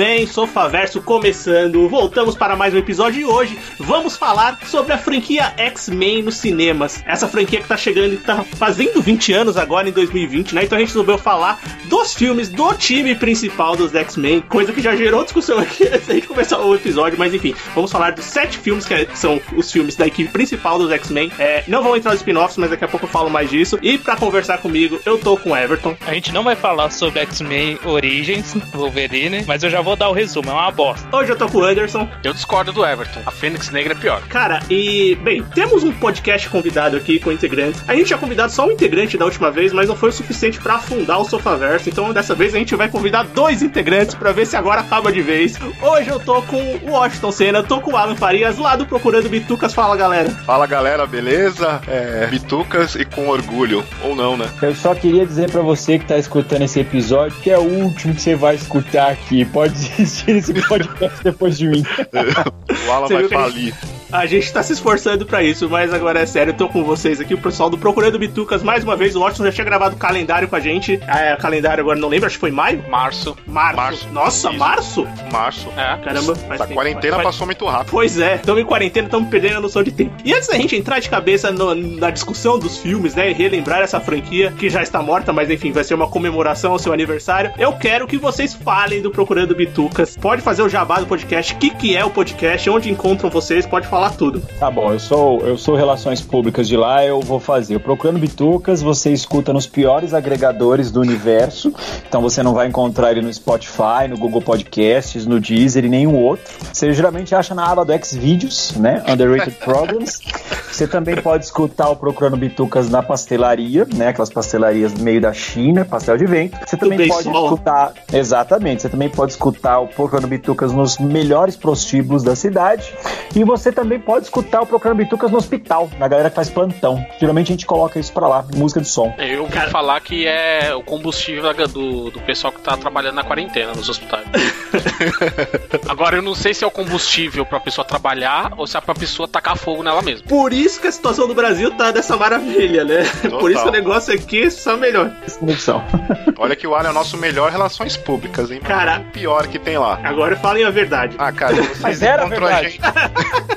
bem, Sofaverso começando. Voltamos para mais um episódio e hoje vamos falar sobre a franquia X-Men nos cinemas. Essa franquia que tá chegando e tá fazendo 20 anos agora em 2020, né? Então a gente resolveu falar dos filmes do time principal dos X-Men, coisa que já gerou discussão aqui antes da gente começar o episódio, mas enfim, vamos falar dos sete filmes que são os filmes da equipe principal dos X-Men. É, não vão entrar nos spin-offs, mas daqui a pouco eu falo mais disso. E para conversar comigo, eu tô com o Everton. A gente não vai falar sobre X-Men Origins, Wolverine, mas eu já vou dar o resumo, é uma bosta. Hoje eu tô com o Anderson. Eu discordo do Everton. A Fênix Negra é pior. Cara, e, bem, temos um podcast convidado aqui com integrantes. A gente tinha convidado só um integrante da última vez, mas não foi o suficiente para afundar o Sofaverso. Então, dessa vez, a gente vai convidar dois integrantes para ver se agora acaba de vez. Hoje eu tô com o Washington Senna, tô com o Alan Farias, lá do Procurando Bitucas. Fala, galera. Fala galera, beleza? É, bitucas e com orgulho. Ou não, né? Eu só queria dizer pra você que tá escutando esse episódio que é o último que você vai escutar aqui. Pode desistir desse podcast depois de mim. O Alan Você vai viu que a gente tá se esforçando pra isso, mas agora é sério, eu tô com vocês aqui, o pessoal do Procurando Bitucas, mais uma vez, o Washington já tinha gravado o calendário com a gente. É, calendário agora não lembro, acho que foi maio? Março. Março. Março. Nossa, Isso. março? Março. É. Caramba, faz A tempo. quarentena Faz- passou muito rápido. Pois é, estamos em quarentena, estamos perdendo a noção de tempo. E antes da gente entrar de cabeça no- na discussão dos filmes, né, e relembrar essa franquia que já está morta, mas enfim, vai ser uma comemoração ao seu aniversário, eu quero que vocês falem do Procurando Bitucas. Pode fazer o jabá do podcast, o que, que é o podcast, onde encontram vocês, pode falar tudo. Tá bom, eu sou, eu sou Relações Públicas de lá, eu vou fazer. O Procurando Bitucas, você escuta nos piores agregadores do universo. Então você não vai encontrar ele no Spotify, no Google Podcasts, no Deezer e nenhum outro. Você geralmente acha na aba do Xvideos, né? Underrated Programs. Você também pode escutar o Procurando Bitucas na pastelaria, né? Aquelas pastelarias do meio da China, pastel de vento. Você também bem pode escutar. Exatamente. Você também pode escutar o Procurando Bitucas nos melhores prostíbulos da cidade. E você também pode escutar o Procurando Bitucas no hospital, na galera que faz plantão. Geralmente a gente coloca isso pra lá, música de som. Eu Cara- falar que é o combustível do, do pessoal que tá trabalhando na quarentena nos hospitais. Agora, eu não sei se é o combustível pra pessoa trabalhar ou se é pra pessoa tacar fogo nela mesma. Por isso que a situação do Brasil tá dessa maravilha, né? Por isso que o negócio aqui é só melhor. Conexão. Olha que o Alan é o nosso melhor relações públicas, hein? Cara- O pior que tem lá. Agora falem a verdade. Ah, cara, vocês Mas era encontram a verdade. gente.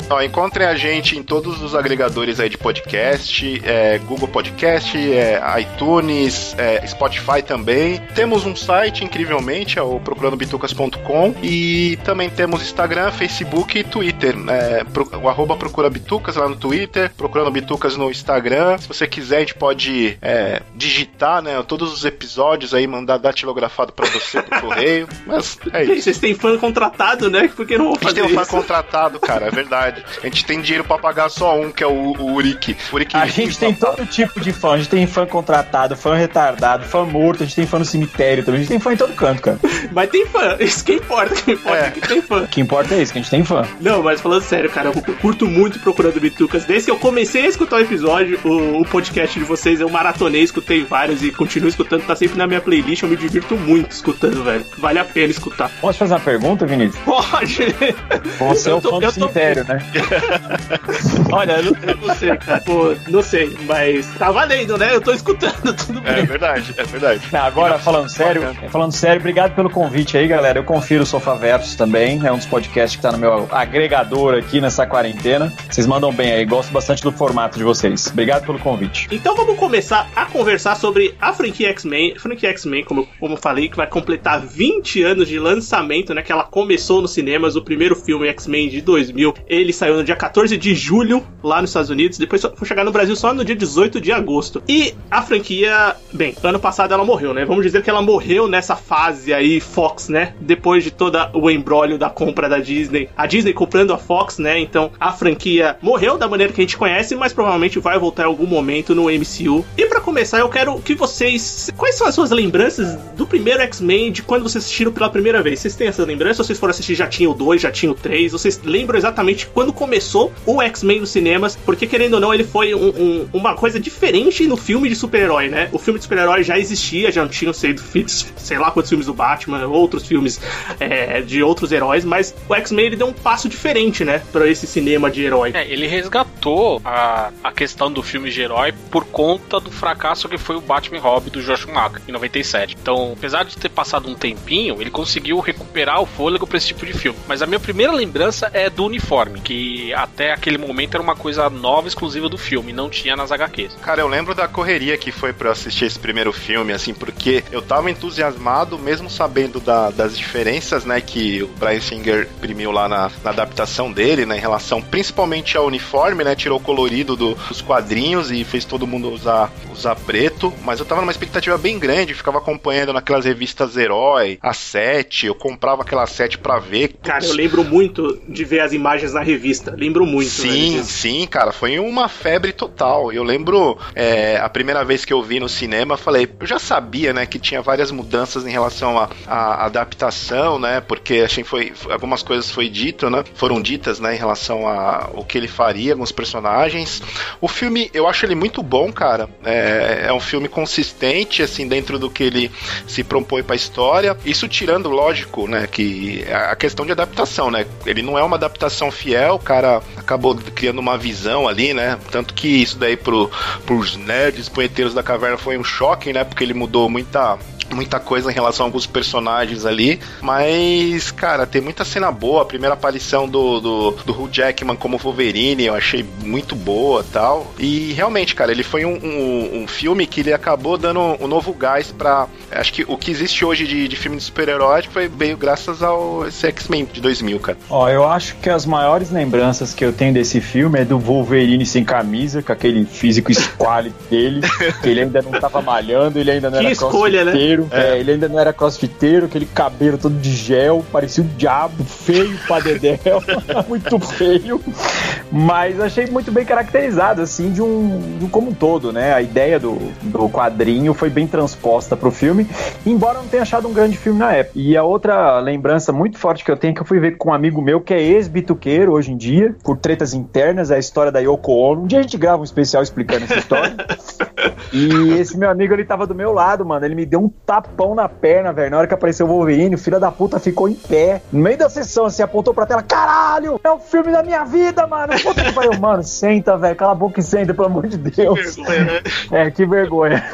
Ó, encontrem a gente em todos os agregadores aí de podcast, é, Google Podcast, é, iTunes, é, Spotify também. Temos um site, incrivelmente, é o procurandobitucas.com e também temos Instagram, Facebook e Twitter. É, pro- o arroba procura bitucas lá no Twitter, procurando bitucas no Instagram. Se você quiser, a gente pode é, digitar, né, todos os episódios aí, mandar datilografado pra você pro correio. Mas é isso. Vocês têm fã contratado, né? Por que não vão A gente fazer tem um fã contratado, cara, é verdade. A gente tem dinheiro pra pagar só um, que é o, o Uric. Uric A gente tem todo tipo de fã. A gente tem fã contratado, fã retardado, fã morto, a gente tem fã no cemitério também. A gente tem fã em todo canto, cara. Mas tem fã, isso que importa, o que importa é. É. que tem fã. O que importa é isso, que a gente tem fã. Não, mas falando sério, cara, eu curto muito Procurando Bitucas. Desde que eu comecei a escutar o episódio, o, o podcast de vocês, eu maratonei, escutei vários e continuo escutando, tá sempre na minha playlist, eu me divirto muito escutando, velho. Vale a pena escutar. Posso fazer uma pergunta, Vinícius? Pode! Você é o tô- fã do eu tô- cemitério, né? Olha, eu não, eu não sei, cara. Pô, não sei, mas tá valendo, né? Eu tô escutando, tudo É bem. verdade, é verdade. Não, agora, falando sério, falando sério, obrigado pelo convite aí, galera. Eu confiro o Sofaversos também, é um dos podcasts que tá no meu agregador aqui nessa quarentena. Vocês mandam bem aí, gosto bastante do formato de vocês. Obrigado pelo convite. Então vamos começar a conversar sobre a franquia X-Men. Franquia X-Men, como, como eu falei, que vai completar 20 anos de lançamento, né? Que ela começou nos cinemas. O primeiro filme X-Men de 2000, ele saiu no dia 14 de julho lá nos Estados Unidos. Depois foi chegar no Brasil só no dia 18 de agosto. E a franquia, bem, ano passado ela morreu, né? Vamos dizer que ela morreu nessa fase aí Fox, né? Depois de toda o embrólio da compra da Disney, a Disney comprando a Fox, né? Então a franquia morreu da maneira que a gente conhece, mas provavelmente vai voltar em algum momento no MCU. E para começar, eu quero que vocês. Quais são as suas lembranças do primeiro X-Men, de quando vocês assistiram pela primeira vez? Vocês têm essa lembrança? Vocês foram assistir já tinha o 2, já tinha o 3? Vocês lembram exatamente quando começou o X-Men nos cinemas? Porque querendo ou não, ele foi um, um, uma coisa diferente no filme de super-herói, né? O filme de super-herói já existia, já tinham sido feitos, sei lá quantos filmes do Batman, outros filmes é, de outros heróis, mas o X-Men ele deu um passo diferente, né? Pra esse cinema de herói. É, ele resgatou a, a questão do filme de herói por conta do fracasso que foi o Batman Hobby do Josh Schumacher em 97. Então, apesar de ter passado um tempinho, ele conseguiu recuperar o fôlego pra esse tipo de filme. Mas a minha primeira lembrança é do uniforme, que até aquele momento era uma coisa nova, exclusiva do filme, não tinha nas HQs. Cara, eu lembro da correria que foi eu assistir esse primeiro filme, assim, porque eu tava entusiasmado, mesmo sabendo da- das diferenças, né, que o Brian Singer imprimiu lá na, na adaptação dele, né, em relação principalmente ao uniforme, né, tirou o colorido do- dos quadrinhos e fez todo mundo usar, usar preto, mas eu tava numa expectativa bem grande, ficava acompanhando naquelas revistas Herói, a 7, eu comprava aquela 7 pra ver. Cara, eu lembro muito de ver as imagens na revista. Lembro muito. Sim, velho, disso. sim, cara, foi uma febre total. Eu lembro é, a primeira vez que eu vi no cinema, falei, eu já sabia, né, que tinha várias mudanças em relação à à adaptação, né, porque achei que foi algumas coisas foi dito, né, foram ditas, né, em relação a o que ele faria com os personagens. O filme, eu acho ele muito bom, cara. É, é um filme consistente, assim, dentro do que ele se propõe pra história. Isso tirando, lógico, né, que a questão de adaptação, né, ele não é uma adaptação fiel, o cara acabou criando uma visão ali, né, tanto que isso daí pro, pros nerds punheteiros da caverna foi um choque, né, porque ele mudou muita muita coisa em relação a alguns personagens ali, mas, cara, tem muita cena boa, a primeira aparição do, do, do Hugh Jackman como Wolverine, eu achei muito boa tal, e realmente, cara, ele foi um, um, um filme que ele acabou dando um novo gás pra, acho que o que existe hoje de, de filme de super-herói foi veio graças ao X-Men de 2000, cara. Ó, eu acho que as maiores lembranças que eu tenho desse filme é do Wolverine sem camisa, com aquele físico esquálido dele, que ele ainda não tava malhando, ele ainda não Que era escolha, né? crossfiteiro, é, ele ainda não era crossfiteiro, aquele cabelo todo de gel, parecia o diabo, feio pra dedéu, muito feio, mas achei muito bem caracterizado, assim, de um, de um como um todo, né? A ideia do, do quadrinho foi bem transposta pro filme, embora eu não tenha achado um grande filme na época. E a outra lembrança muito forte que eu tenho é que eu fui ver com um amigo meu que é ex-bituqueiro hoje em dia, por tretas internas, é a história da Yoko Ono. Um dia a gente grava um especial explicando essa história. E esse meu amigo, ele tava do meu lado, mano. Ele me deu um tapão na perna, velho. Na hora que apareceu o Wolverine, o filho da puta ficou em pé. No meio da sessão, assim, apontou pra tela. Caralho! É o filme da minha vida, mano! Puta que pariu. Mano, senta, velho. Cala a boca e senta, pelo amor de Deus. É, que vergonha.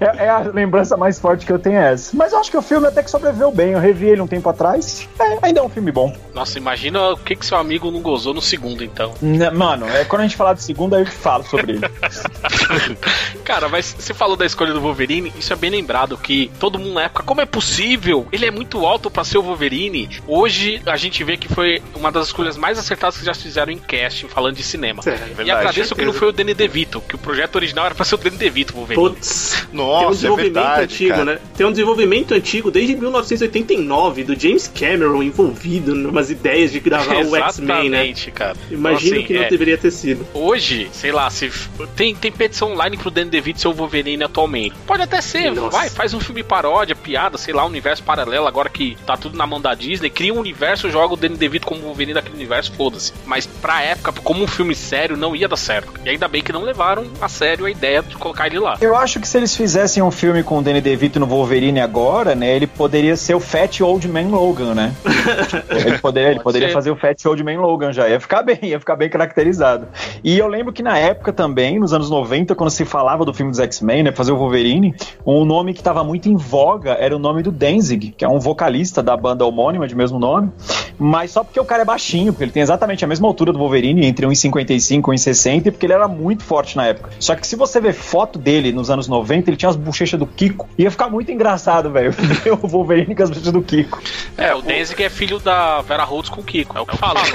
É, é a lembrança mais forte que eu tenho é essa. Mas eu acho que o filme até que sobreviveu bem. Eu revi ele um tempo atrás. É, ainda é um filme bom. Nossa, imagina o que, que seu amigo não gozou no segundo, então. Né, Mano, é, quando a gente falar do segundo, aí eu te falo sobre ele. Cara, mas você falou da escolha do Wolverine, isso é bem lembrado que todo mundo na época, como é possível? Ele é muito alto pra ser o Wolverine. Hoje a gente vê que foi uma das escolhas mais acertadas que já fizeram em casting falando de cinema. É, e verdade, agradeço que certeza. não foi o Danny DeVito, que o projeto original era pra ser o Danny DeVito, o Wolverine. Putz. Tem um Nossa, é desenvolvimento verdade, antigo, cara. né? Tem um desenvolvimento antigo desde 1989 do James Cameron envolvido em umas ideias de gravar o X-Men, né? Cara. Imagino Então, assim, que não é, deveria ter sido. Hoje, sei lá, se tem, tem petição online pro Danny DeVito ser o Wolverine atualmente. Pode até ser, Nossa. vai, faz um filme paródia, piada, sei lá, um universo paralelo, agora que tá tudo na mão da Disney, cria um universo, joga o Danny DeVito como Wolverine daquele universo, foda-se. Mas pra época, como um filme sério, não ia dar certo. E ainda bem que não levaram a sério a ideia de colocar ele lá. Eu acho que se eles fizessem um filme com o Danny DeVito no Wolverine agora, né, ele poderia ser o Fat Old Man Logan, né? ele poderia, ele Pode poderia fazer o Fat Old Man Logan já, ia ficar bem, ia ficar bem caracterizado. E eu lembro que na época também, nos anos 90, quando se falava do filme dos X-Men, né, fazer o Wolverine, um nome que estava muito em voga era o nome do Danzig, que é um vocalista da banda homônima de mesmo nome, mas só porque o cara é baixinho, porque ele tem exatamente a mesma altura do Wolverine, entre 1,55 e 1,60, e porque ele era muito forte na época. Só que se você ver foto dele nos anos 90, ele tinha as bochechas do Kiko. Ia ficar muito engraçado, velho. ver o Wolverine com as bochechas do Kiko. É, o Danzig é filho da Vera Holtz com o Kiko, é o que fala.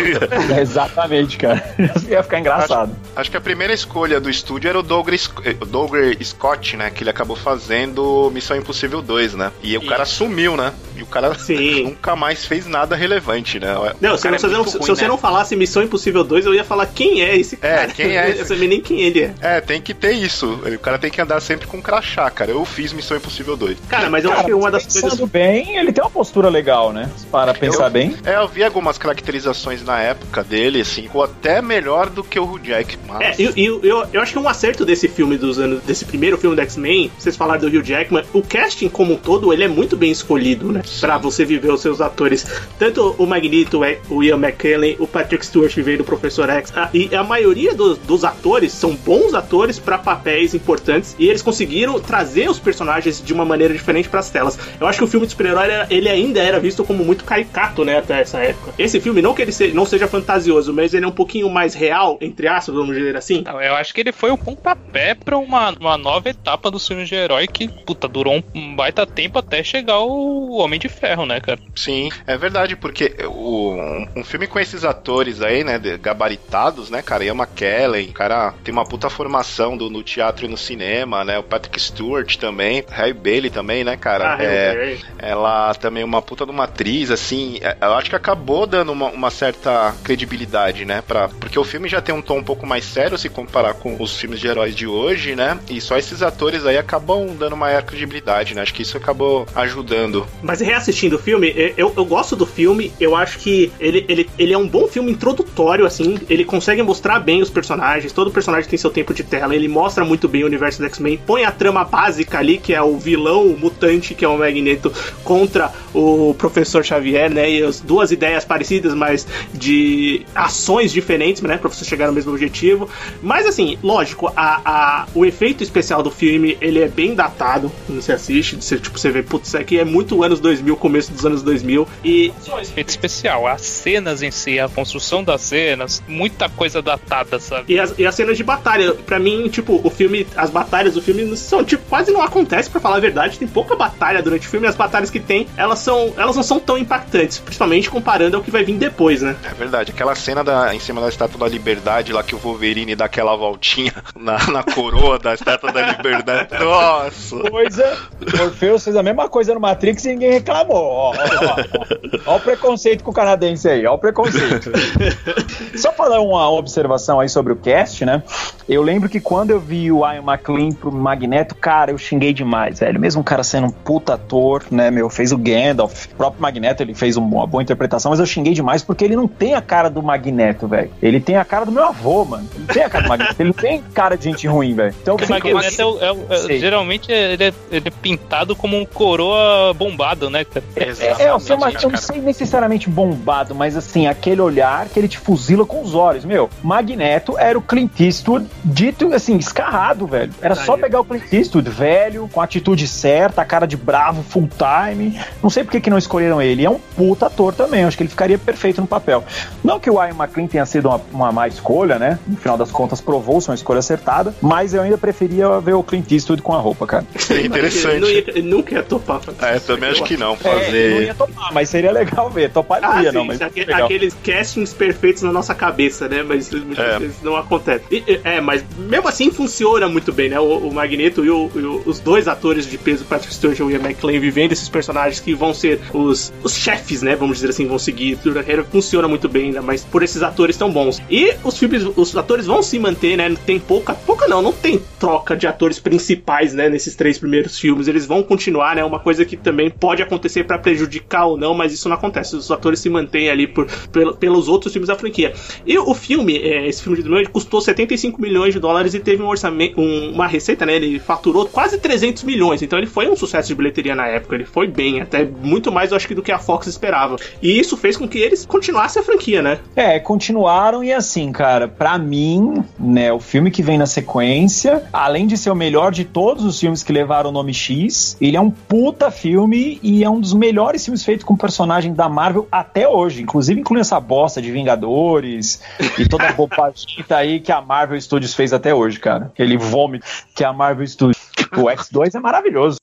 É, exatamente, cara. Ia ficar engraçado. Acho que a primeira escolha do estúdio era o Douglas, eh, o Douglas Scott, né? Que ele acabou fazendo Missão Impossível 2, né? E o cara sumiu, né? E o cara Sim. nunca mais fez nada relevante, né? Não, O se, cara você, é não, muito se ruim, você né? não falasse Missão Impossível 2, eu ia falar quem é esse É, cara. quem é esse? Eu sabia nem quem ele é. É, tem que ter isso. O cara tem que andar sempre com crachá, cara. Eu fiz Missão Impossível 2. Cara, mas eu Cara, acho que uma das pensando coisas. bem, ele tem uma postura legal, né? Para pensar Eu- bem. É, eu vi algumas caracterizações na época dele, assim, ficou até melhor do que o Hugh Jack. Mas... É, eu, eu, eu, eu acho que um acerto desse filme dos anos, desse primeiro filme do X-Men, vocês falaram do Hugh Jackman, o casting como um todo, ele é muito bem escolhido, né? Pra você viver os seus atores. Tanto o Magneto, é, o Ian McKellen, o Patrick Stewart veio do Professor X, a- e a maioria dos, dos atores são bons atores pra papéis importantes, e eles conseguiram trazer os personagens de uma maneira diferente pras telas. Eu acho que o filme de super-herói, ele ainda era visto como muito caricato, né, até essa época. Esse filme, não que ele se- não seja fantasioso, mas ele é um pouquinho mais real, entre aspas, vamos dizer assim. Não, eu acho que ele foi o pontapé pra uma, uma nova etapa dos filmes de herói que, puta, durou um, um baita tempo até chegar o Homem de Ferro, né, cara? Sim, é verdade, porque o, um, um filme com esses atores aí, né, gabaritados, né, cara, Ian McKellen, o cara tem uma puta formação do, no teatro e no cinema, né, o Patrick Stewart também, Harry Bailey também, né, cara, Ah, é, ela também é uma puta de uma atriz, assim, é, eu acho que acabou dando uma, uma certa credibilidade, né, pra, porque o filme já tem um tom um pouco mais sério se comparar com os filmes de heróis de hoje, né, e só esses atores aí acabam dando maior credibilidade, né, acho que isso acabou ajudando. Mas reassistindo o filme, e- eu, eu gosto do filme, eu acho que ele, ele, ele é um bom filme introdutório, assim, ele consegue mostrar bem os personagens, todo personagem tem seu tempo de tela, ele mostra muito bem o universo do X-Men, põe a trama básica ali, que é o vilão o mutante, que é o Magneto, contra o Professor Xavier, né, e as duas ideias parecidas, mas de ações diferentes, né, pra você chegar no mesmo objetivo. Mas assim, lógico, a, a, o efeito especial do filme, ele é bem datado quando você assiste, você, tipo, você vê, putz, isso aqui é muito anos 2000, começo dos anos 2000, e Efeito especial, as cenas em si, a construção das cenas, muita coisa datada, sabe? E as, e as cenas de batalha, pra mim, tipo, o filme, as batalhas do filme são, tipo, quase não acontece, pra falar a verdade. Tem pouca batalha durante o filme, e as batalhas que tem, elas são, elas não são tão impactantes, principalmente comparando ao que vai vir depois, né? É verdade, aquela cena da, em cima da Estátua da Liberdade lá que o Wolverine dá aquela voltinha na, na coroa da Estátua da Liberdade. Nossa! Coisa. Morpheus fez a mesma coisa no Matrix e ninguém reclamou. Ó, ó, ó. Ó o preconceito com o canadense aí, ó o preconceito. Só pra dar uma observação aí sobre o cast, né? Eu lembro que quando eu vi o Ian McLean pro Magneto, cara, eu xinguei demais, velho. Mesmo o cara sendo um puta ator, né, meu, fez o Gandalf. O próprio Magneto, ele fez uma boa interpretação, mas eu xinguei demais porque ele não tem a cara do Magneto, velho. Ele tem a cara do meu avô, mano. Ele tem a cara do Magneto. Ele não tem cara de gente ruim, velho. Então, o assim, Magneto é o- é o- é- Sei. geralmente ele é, ele é pintado como um coroa bombado, né, cara? É, é, eu, sei, mas eu não sei necessariamente bombado, mas assim, aquele olhar que ele te fuzila com os olhos. Meu, Magneto era o Clint Eastwood dito, assim, escarrado, velho. Era só Aí. pegar o Clint Eastwood, velho, com a atitude certa, a cara de bravo, full time. Não sei por que que não escolheram ele. É um puta ator também, acho que ele ficaria perfeito no papel. Não que o Ian McLean tenha sido uma, uma má escolha, né? No final das contas, provou-se uma escolha acertada, mas eu ainda preferia ver o Clint Eastwood com a roupa, cara. É interessante. Ele, não ia, ele nunca ia topar. fazer É, eu também acho que não. É, eu não Fazer. ia topar, mas seria legal ver. Topar não Ah, ia, sim, não, mas aque- legal. aqueles castings perfeitos na nossa cabeça, né? Mas muitas É. vezes não acontece. E- é, mas mesmo assim funciona muito bem, né? O, o Magneto e, o- e o- os dois atores de peso, Patrick Stewart e Ian McClane, vivendo esses personagens que vão ser os, os chefes, né? Vamos dizer assim, vão seguir a carreira. Funciona muito bem, ainda mais por esses atores tão bons. E os filmes, os atores vão se manter, né? Tem pouca, pouca não, não tem troca de atores principais, né? Nesses três primeiros filmes. Eles vão continuar, né? Uma coisa que também pode acontecer pra prejudicar ou não, mas isso não acontece. Os atores se mantêm ali por, pel- pelos outros filmes da franquia. E o filme, é, esse filme de 2000, ele custou 75 milhões de dólares e teve um orçamento, um- uma receita, né? Ele faturou quase 300 milhões. Então ele foi um sucesso de bilheteria na época. Ele foi bem, até muito mais, eu acho que do que a Fox esperava. E isso fez com que eles continuassem a franquia, né? É, continuaram e assim, cara, pra mim, né, o filme que vem na sequência, além de ser o melhor de todos os filmes que levaram o nome X, ele é um puta filme e é um dos melhores filmes feitos com personagem da Marvel até hoje, inclusive incluindo essa bosta de Vingadores e toda a bobagem aí que a Marvel Studios fez até hoje, cara. Aquele vômito que a Marvel Studios. O X2 é maravilhoso.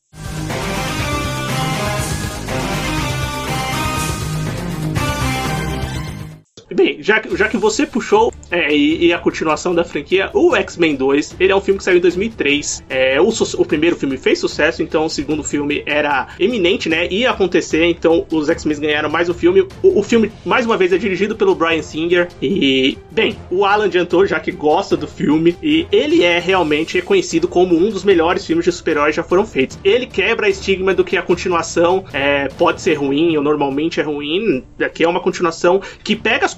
Bem, já, que- já que você puxou É, e, e a continuação da franquia, o X-Men 2, ele é um filme que saiu em 2003. É, o, o primeiro filme fez sucesso, então o segundo filme era eminente, né? Ia acontecer, então os X-Men ganharam mais o filme. O, o filme, mais uma vez, é dirigido pelo Brian Singer. E, bem, o Alan adiantou, já que gosta do filme, e ele é realmente reconhecido como um dos melhores filmes de super-heróis já foram feitos. Ele quebra a estigma do que a continuação é, pode ser ruim, ou normalmente é ruim. Aqui é uma continuação que pega as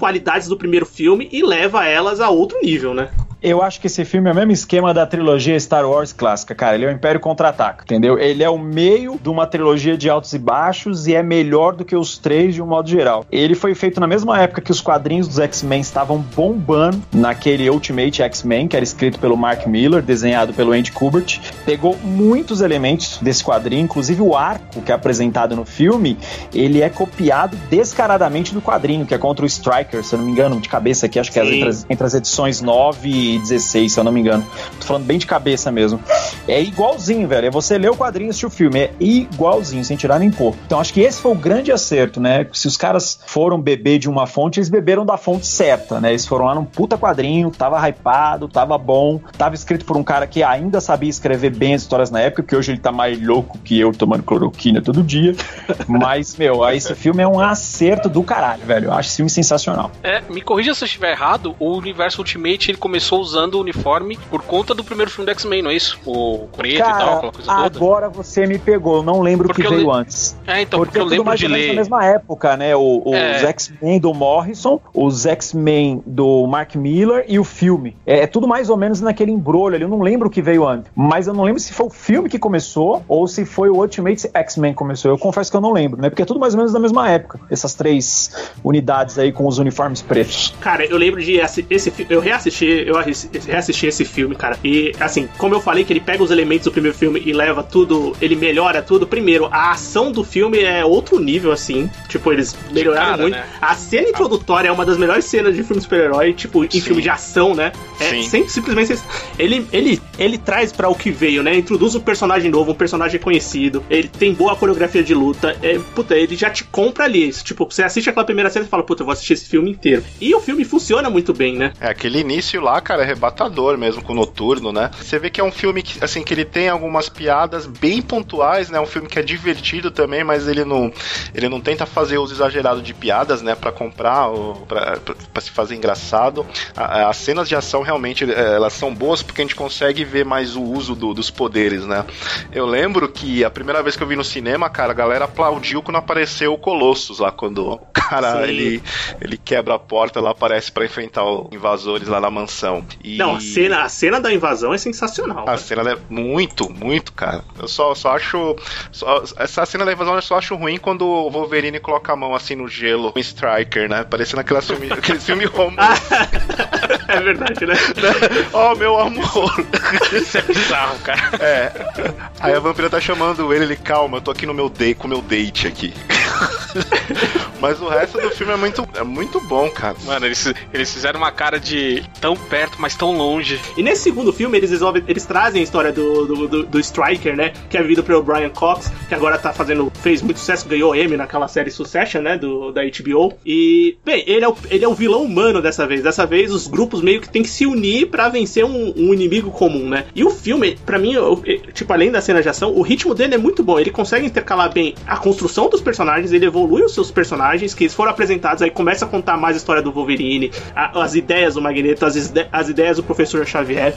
do primeiro filme e leva elas a outro nível, né? Eu acho que esse filme é o mesmo esquema da trilogia Star Wars clássica, cara. Ele é o Império Contra-Ataca, entendeu? Ele é o meio de uma trilogia de altos e baixos e é melhor do que os três de um modo geral. Ele foi feito na mesma época que os quadrinhos dos X-Men estavam bombando naquele Ultimate X-Men, que era escrito pelo Mark Miller, desenhado pelo Andy Kubert. Pegou muitos elementos desse quadrinho, inclusive o arco que é apresentado no filme, ele é copiado descaradamente do quadrinho, que é contra o Striker, se eu não me engano, de cabeça aqui, acho que é Sim. entre as, entre as edições 9 e 16, se eu não me engano. Tô falando bem de cabeça mesmo. É igualzinho, velho. É você ler o quadrinho e assistir o filme. É igualzinho, sem tirar nem pôr. Então acho que esse foi o grande acerto, né? Se os caras foram beber de uma fonte, eles beberam da fonte certa, né? Eles foram lá num puta quadrinho, tava hypado, tava bom, tava escrito por um cara que ainda sabia escrever bem as histórias na época, que hoje ele tá mais louco que eu tomando cloroquina todo dia. Mas, meu, esse filme é um acerto do caralho, velho. Eu acho esse filme sensacional. É, me corrija se eu estiver errado, o universo Ultimate ele começou usando o uniforme por conta do primeiro filme do X-Men, não é isso? O preto e tal, Cara, aquela coisa toda. agora você me pegou, eu não lembro o que eu veio le- antes. É, então, porque porque, eu lembro mais de ou menos ler. na mesma época, né? O- os É. X-Men do Morrison, os X-Men do Mark Miller e o filme. É, é tudo mais ou menos naquele embrulho ali. Eu não lembro o que veio antes. Mas eu não lembro se foi o filme que começou ou se foi o Ultimate X-Men que começou. Eu confesso que eu não lembro, né? Porque é tudo mais ou menos da mesma época. Essas três unidades aí com os uniformes pretos. Cara, eu lembro de esse filme. Eu reassisti, eu arris- reassisti esse filme, cara. E assim, como eu falei que ele pega os elementos do primeiro filme e leva tudo, ele melhora tudo. Primeiro, a ação do filme é outro nível, assim. Tipo, eles melhoraram cara, muito. né? A cena introdutória é uma das melhores cenas de filme super-herói, tipo, em Sim. filme de ação, né? É Sim. sem- simplesmente. Ele, ele, ele traz pra o que veio, né? Introduz um personagem novo, um personagem conhecido. Ele tem boa coreografia de luta. É, puta, ele já te compra ali. Tipo, você assiste aquela primeira cena e fala, puta, eu vou assistir esse filme inteiro. E o filme funciona muito bem, né? É, aquele início lá, cara, é arrebatador mesmo com o Noturno, né? Você vê que é um filme que, assim, que ele tem algumas piadas bem pontuais, né? Um filme que é divertido também, mas ele não, ele não tenta fazer uso exagerado de piadas, né? Pra comprar, pra se fazer engraçado. A- as cenas de ação realmente, é, elas são boas porque a gente consegue ver mais o uso do- dos poderes, né? Eu lembro que a primeira vez que eu vi no cinema, cara, a galera aplaudiu quando apareceu o Colossus lá, quando o cara, Sim. ele, ele quebra a porta lá, aparece pra enfrentar os invasores lá na mansão. E Não, a cena, a cena da invasão é sensacional. a cena é muito, muito, cara. Eu só, só acho. só- essa cena da invasão eu só acho ruim quando o Wolverine coloca a mão assim no gelo, um Striker, né? Parecendo aquele filme, aquele filme romântico. é verdade, né? oh, meu amor. Isso é bizarro, cara. É. Aí a vampira tá chamando ele, ele, calma, eu tô aqui no meu date, com o meu date aqui. Mas o resto do filme é muito, é muito bom, cara. Mano, eles, eles fizeram uma cara de tão perto, mas tão longe. E nesse segundo filme, eles resolvem, eles trazem a história do, do, do, do Striker, né? Que é vivido pelo Brian Cox, que agora tá fazendo. fez muito sucesso, ganhou Emmy naquela série Succession, né? Do, da HBO. E, bem, ele é, o, ele é o vilão humano dessa vez. Dessa vez, os grupos meio que tem que se unir pra vencer um, um inimigo comum, né? E o filme, pra mim, eu- eu- tipo, além da cena de ação, o ritmo dele é muito bom. Ele consegue intercalar bem a construção dos personagens, ele evolui os seus personagens, que eles foram apresentados, aí começa a contar mais a história do Wolverine, a- as ideias do Magneto, as, ide- as ideias do professor Xavier.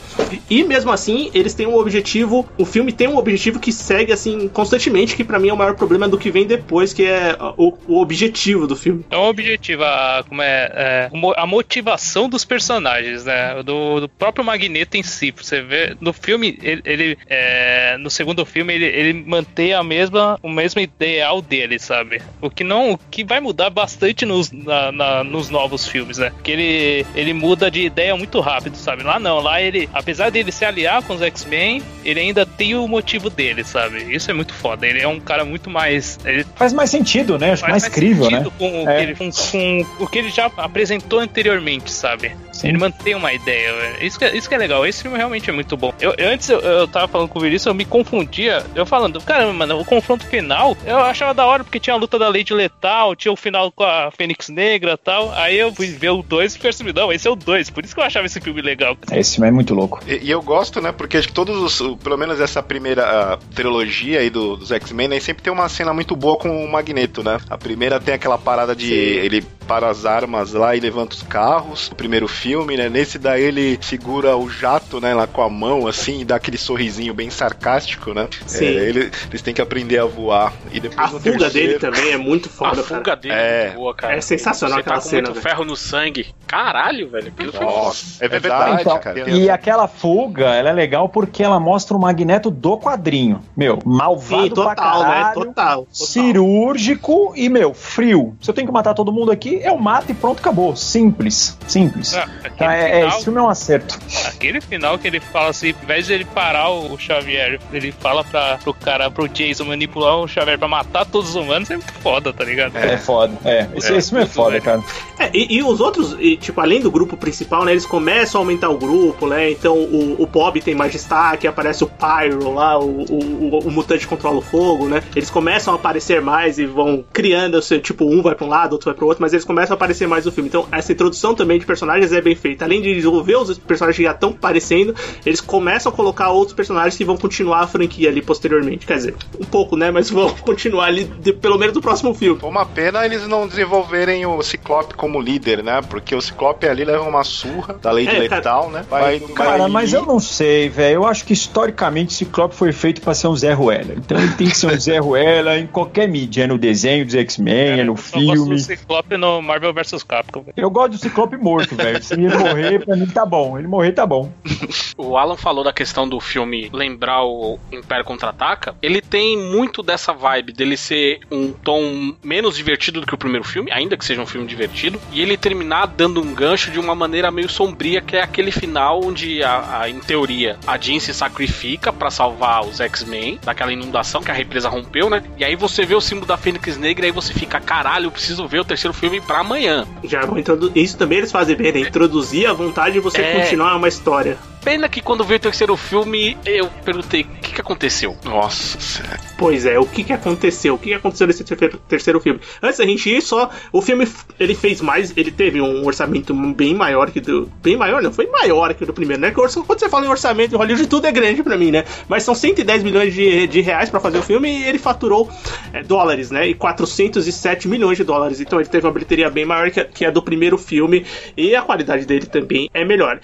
E mesmo assim, eles têm um objetivo, o filme tem um objetivo que segue assim constantemente, que pra mim é o maior problema do que vem depois, que é o, o objetivo do filme. É um objetivo, a, como é, é, a motivação dos personagens, né? Do, do próprio Magneto em si. Você vê no filme, ele, ele, é, no segundo filme, ele, ele mantém a mesma, o mesmo ideal dele, sabe? O que não, o que vai mudar bastante nos, na- na- nos novos filmes, né? Que ele, ele muda de ideia muito rápido, sabe? Lá não, lá ele, apesar dele se aliar com os X-Men, ele ainda tem o motivo dele, sabe? Isso é muito foda. Ele é um cara muito mais, ele Faz mais sentido, né? Acho mais crível, né? sentido com, o É. que ele, com, com o que ele já apresentou anteriormente, sabe? Sim. Ele mantém uma ideia, velho. Isso que, é- isso que é legal. Esse filme realmente é muito bom. Eu, antes eu, eu tava falando com o Vinícius, eu me confundia. Eu falando, caramba, mano, o confronto final eu achava da hora porque tinha a luta da Lady Letal, tinha o final com a Fênix Negra e tal. Aí eu fui ver o 2 e percebi, não, esse é o 2. Por isso que eu achava esse filme legal. Esse filme é muito louco. E, e eu gosto, né? Porque acho que todos os. Pelo menos essa primeira trilogia aí do- dos X-Men, né, sempre tem uma cena muito boa com o Magneto, né? A primeira tem aquela parada de. Ele para as armas lá e levanta os carros. O primeiro filme, né? Nesse daí ele segura o jato, né? Lá com a mão, assim, e dá aquele sorrisinho bem sarcástico, né? Sim. É, ele- eles têm que aprender a voar. E depois A fuga terceiro- dele também é muito A foda, fuga cara. dele É. é boa, cara. É sensacional Você aquela tá com cena, muito velho. ferro no sangue. Caralho, velho. Nossa, é verdade, Então, cara. e aquela fuga, ela é legal porque ela mostra o Magneto do quadrinho. Meu, malvado Sim, total, pra caralho, né? Total. total. cirúrgico e, meu, frio. Se eu tenho que matar todo mundo aqui, eu mato e pronto, acabou. Simples, simples. Ah, Então, aquele, é, é, final, esse filme é um acerto. aquele final que ele fala assim, ao invés de ele parar o Xavier, ele fala pra, pro cara, pro Jason manipular o Xavier pra matar todos os humanos, é muito foda, tá ligado? É, foda. É, esse, É, esse filme é foda, velho. cara. É, e, e os outros, e, tipo, além do grupo principal, né? Eles começam a aumentar o grupo, né? Então o, o Bob tem mais destaque, aparece o Pyro lá, o, o, o, o mutante controla o fogo, né? Eles começam a aparecer mais e vão criando, o seu- tipo, um vai pra um lado, outro vai pro outro, mas eles começam a aparecer mais no filme. Então essa introdução também de personagens é bem feita. Além de desenvolver os personagens que já estão aparecendo, eles começam a colocar outros personagens que vão continuar a franquia ali posteriormente. Quer dizer, um pouco, né? Mas vão continuar ali, de- pelo menos do próximo filme. Uma pena eles não desenvolverem o Ciclope como líder, né? Porque o Ciclope ali leva uma surra da Lady É, cara- Letal, né? Vai, Cara, vai- mas eu não sei, velho. Eu acho que historicamente Ciclope foi feito pra ser um Zé Ruela. Então ele tem que ser um Zé Ruela em qualquer mídia. É no desenho dos X-Men, é no gosto do filme. Ciclope no Marvel vs Capcom. velho. Eu gosto do Ciclope morto, velho. Se ele morrer, pra mim tá bom. Ele morrer, tá bom. O Alan falou da questão do filme lembrar o Império Contra-Ataca. Ele tem muito dessa vibe dele ser um tom menos divertido do que o primeiro filme, ainda que seja um filme divertido, e ele terminar dando um gancho de uma maneira meio sombria, que é aquele final onde, a, a- em teoria, a Jean se sacrifica pra salvar os X-Men daquela inundação que a represa rompeu, né? E aí você vê o símbolo da Fênix Negra e aí você fica, caralho, eu preciso ver o terceiro filme pra amanhã. Já vão introduzir. Isso também eles fazem bem, né? Introduzir a vontade de você É. continuar uma história. Pena que quando veio o terceiro filme, eu perguntei, o que, que aconteceu? Nossa, sério. Pois é, o que que aconteceu? O que que aconteceu nesse ter- terceiro filme? Antes da gente ir, só o filme ele fez mais, ele teve um orçamento bem maior que do, bem maior, não, foi maior que o do primeiro, né? Quando você fala em orçamento em Hollywood tudo é grande pra mim, né? Mas são 110 milhões de, de reais pra fazer o filme e ele faturou é, dólares, né? E 407 milhões de dólares. Então ele teve uma bilheteria bem maior que a, que a do primeiro filme e a qualidade dele também é melhor.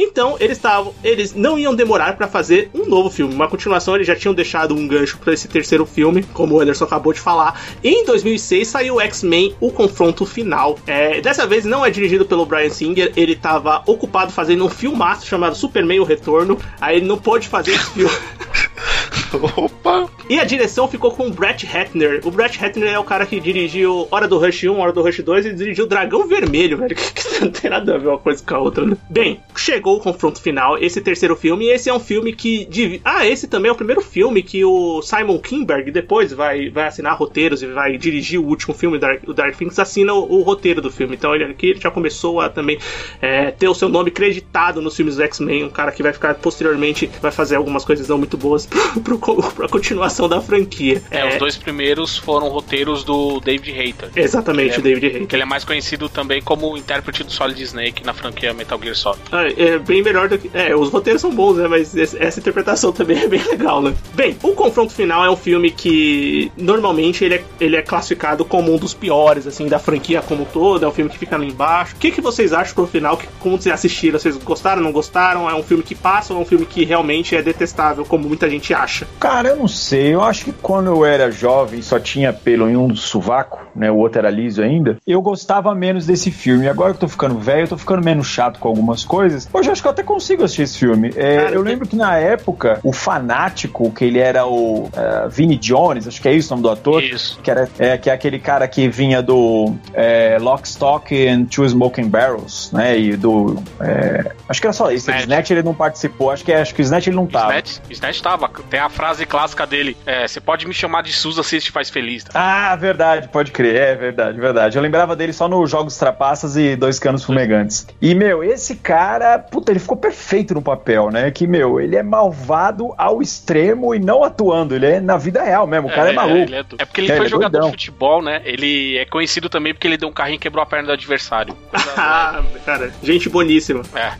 Então, eles estavam, eles não iam demorar pra fazer um novo filme, uma continuação. Eles já tinham deixado um gancho pra esse terceiro filme, como o Anderson acabou de falar. Em 2006 saiu X-Men: O Confronto Final. É, dessa vez não é dirigido pelo Brian Singer, ele estava ocupado fazendo um filmaço chamado Superman: O Retorno. Aí ele não pôde fazer esse filme. Opa! E a direção ficou com o Brett Ratner. O Brett Ratner é o cara que dirigiu Hora do Rush 1, Hora do Rush 2 e dirigiu Dragão Vermelho, velho. Que não tem nada a ver uma coisa com a outra, né? Bem, chegou o confronto final, esse terceiro filme, e esse é um filme que. divi- Ah, esse também é o primeiro filme que o Simon Kinberg depois vai, vai assinar roteiros e vai dirigir o último filme, o Dark Phoenix, assina o, o roteiro do filme. Então ele aqui ele já começou a também é, ter o seu nome creditado nos filmes do X-Men, um cara que vai ficar posteriormente, vai fazer algumas coisas não muito boas pro, pra continuação da franquia. É, os dois primeiros foram roteiros do David Hayter. Exatamente, É, o David Hayter. Que ele é mais conhecido também como o intérprete do Solid Snake na franquia Metal Gear Solid. Ah, É bem melhor do que. É, os roteiros são bons, né? Mas essa interpretação também é bem legal, né? Bem, o confronto final é um filme que normalmente ele é, ele é classificado como um dos piores, assim, da franquia como um todo. É um filme que fica lá embaixo. O que, que vocês acham pro final? Que, como vocês assistiram? Vocês gostaram, não gostaram? É um filme que passa ou é um filme que realmente é detestável, como muita gente acha? Cara, eu não sei. Eu acho que quando eu era jovem só tinha pelo em um sovaco, né? O outro era liso ainda. Eu gostava menos desse filme. Agora que eu tô ficando velho, eu tô ficando menos chato com algumas coisas. Hoje eu acho que eu até consigo assistir esse filme. É, Cara, eu lembro que na época, o fanático, que ele era o é, Vinnie Jones, acho que é isso o nome do ator. Isso. Que, era, é, que é aquele cara que vinha do é, Lock, Stock and Two Smoking Barrels, né? E do. é, acho que era só isso. Snatch. Snatch ele não participou. Acho que, acho que o Snatch ele não tava. Snatch, Snatch tava. Tem a, frase clássica dele: é, você pode me chamar de Susa se isso te faz feliz. Tá? Ah, verdade, pode crer. É verdade, verdade. Eu lembrava dele só nos Jogos Trapaças e Dois Canos Fumegantes. E, meu, esse cara, puta, ele ficou perfeito no papel, né? Que, meu, ele é malvado ao extremo e não atuando. Ele é na vida real mesmo. O cara é, maluco. É, é, porque ele É, foi ele é jogador doidão. de futebol, né? Ele é conhecido também porque ele deu um carrinho e quebrou a perna do adversário. Ah, cara, gente boníssima. É.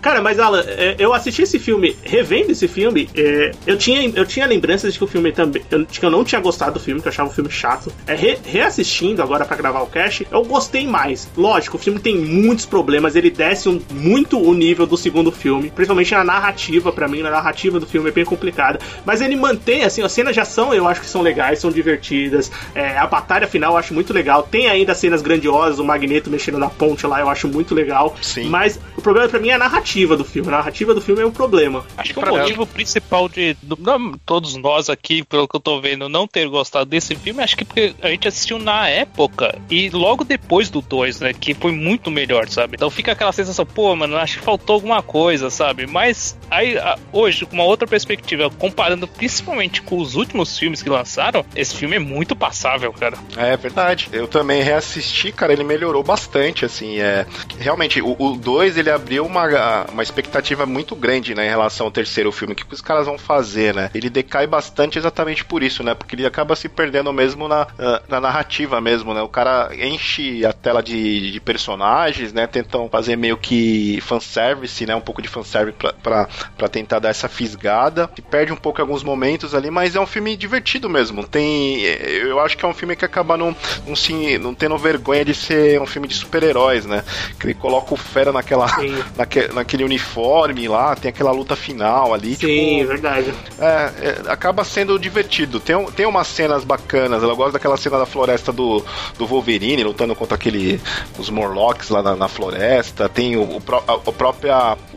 Cara, mas Alan, é, eu assisti esse filme, revendo esse filme, é, eu, tinha, eu tinha lembranças de que o filme também. Eu, de que eu não tinha gostado do filme, que eu achava o filme chato. É, re- reassistindo agora pra gravar o cast, eu gostei mais. Lógico, o filme tem muitos problemas, ele desce um- muito o nível do segundo filme, principalmente na narrativa, pra mim, na narrativa do filme é bem complicada. Mas ele mantém, assim, as cenas de ação eu acho que são legais, são divertidas. É, a batalha final eu acho muito legal. Tem ainda cenas grandiosas, o Magneto mexendo na ponte lá, eu acho muito legal. Sim. Mas o problema pra mim é a narrativa do filme. A narrativa do filme é um problema. Acho que o pra motivo principal de não, todos nós aqui, pelo que eu tô vendo, não ter gostado desse filme, acho que porque a gente assistiu na época e logo depois do 2, né? Que foi muito melhor, sabe? Então fica aquela sensação, pô, mano, acho que faltou alguma coisa, sabe? Mas aí, hoje, com uma outra perspectiva, comparando principalmente com os últimos filmes que lançaram, esse filme é muito passável, cara. É verdade. Eu também reassisti, cara, ele melhorou bastante, assim, é... Realmente, o 2, ele abriu uma, uma expectativa muito grande, né, em relação ao terceiro filme. O que os caras vão fazer, né? Ele decai bastante exatamente por isso, né? Porque ele acaba se perdendo mesmo na, na- na narrativa mesmo, né? O cara enche a tela de, de personagens, né? Tentam fazer meio que fanservice, né? Um pouco de fanservice pra, pra, pra tentar dar essa fisgada. Se perde um pouco em alguns momentos ali, mas é um filme divertido mesmo. Tem... Eu acho que é um filme que acaba não, não, se, não tendo vergonha de ser um filme de super-heróis, né? Que ele coloca o fera naquela, naque, naquele uniforme lá, tem aquela luta final ali. Sim, tipo, verdade. É, é, acaba sendo divertido. Tem, tem umas cenas bacanas. Eu gosto daquela cena da floresta do, do Wolverine lutando contra aquele os Morlocks lá na, na floresta. Tem o, o, a, o próprio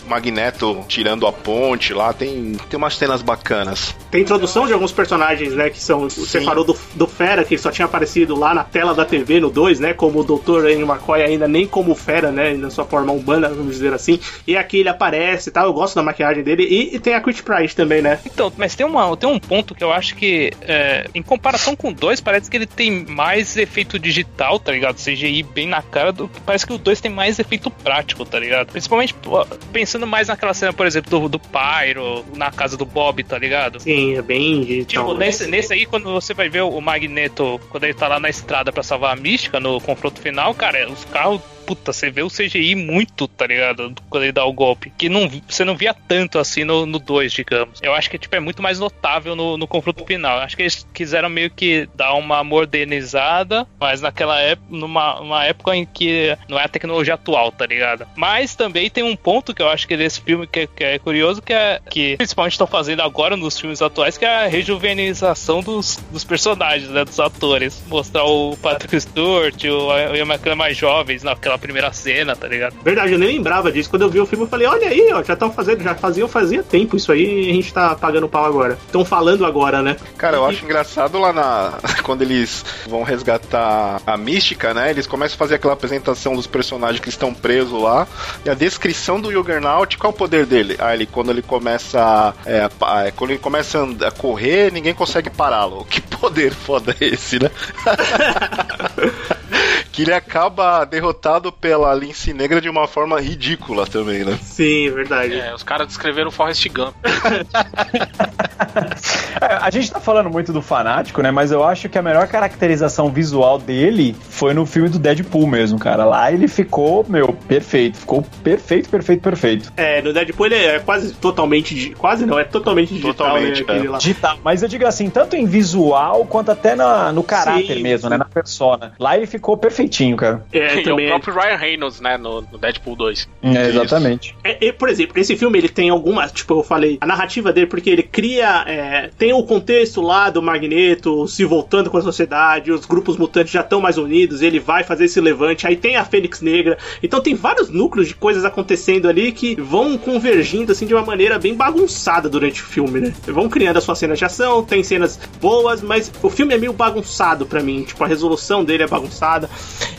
Magneto tirando a ponte lá. Tem, tem umas cenas bacanas. Tem introdução de alguns personagens, né? Que são. Você falou do, do Fera, que só tinha aparecido lá na tela da TV no 2, né? Como o Dr. Ian McCoy, ainda nem como o Fera, né? Na sua forma humana, vamos dizer assim. E aqui ele aparece e tal. Eu gosto da maquiagem dele. E, e tem a Quit Price também, né? Então, mas tem, uma, tem um ponto que eu acho que, é, em comparação com o 2, parece que ele tem mais efeito digital, tá ligado? CGI bem na cara do que parece que o 2 tem mais efeito prático, tá ligado? Principalmente pô, pensando mais naquela cena, por exemplo, do, do Pyro, na casa do Bob, tá ligado? Sim, é bem digital. Tipo, nesse, nesse aí, quando você vai ver o Magneto, quando ele tá lá na estrada pra salvar a Mística no confronto final, cara, os carros. Puta, você vê o CGI muito, tá ligado? Quando ele dá o golpe. Que não, você não via tanto assim no 2, digamos. Eu acho que tipo, é muito mais notável no, no confronto final. Acho que eles quiseram meio que dar uma modernizada, mas naquela época, numa uma época em que não é a tecnologia atual, tá ligado? Mas também tem um ponto que eu acho que desse filme que, que é curioso, que é que principalmente estão fazendo agora nos filmes atuais, que é a rejuvenização dos, dos personagens, né? Dos atores. Mostrar o Patrick Stewart, o o Ian McKellen mais jovens naquela primeira cena, tá ligado? Verdade, eu nem lembrava disso. Quando eu vi o filme, eu falei: olha aí, ó, já estão fazendo, já faziam fazia tempo isso aí e a gente tá pagando pau agora. Estão falando agora, né? Cara, eu acho engraçado lá na. Quando eles vão resgatar a mística, né? Eles começam a fazer aquela apresentação dos personagens que estão presos lá. E a descrição do Juggernaut, qual é o poder dele? Ah, ele quando ele começa. É, é, quando ele começa a correr, ninguém consegue pará-lo. Que poder foda é esse, né? que ele acaba derrotado pela lince negra de uma forma ridícula também, né? Sim, verdade. É, os caras descreveram o Forrest Gump. É, A gente tá falando muito do fanático, né? Mas eu acho que a melhor caracterização visual dele foi no filme do Deadpool mesmo, cara. Lá ele ficou, meu, perfeito. Ficou perfeito, perfeito, perfeito. É, no Deadpool ele é quase totalmente. Quase não, é totalmente digital, Totalmente, né? aquele é. lá. Digital. Mas eu digo assim, tanto em visual quanto até na, no caráter Sim, mesmo, né? Na persona. Lá ele ficou perfeitinho, cara. É, e o também. próprio Ryan Reynolds, né, no, no Deadpool 2. É, exatamente. É, é, por exemplo, esse filme ele tem algumas, tipo, eu falei, a narrativa dele, porque ele cria. é, tem o contexto lá do Magneto se voltando com a sociedade, os grupos mutantes já estão mais unidos, ele vai fazer esse levante, aí tem a Fênix Negra. Então tem vários núcleos de coisas acontecendo ali que vão convergindo assim de uma maneira bem bagunçada durante o filme, né? Vão criando as suas cenas de ação, tem cenas boas, mas o filme é meio bagunçado pra mim, tipo, a resolução dele é bagunçada.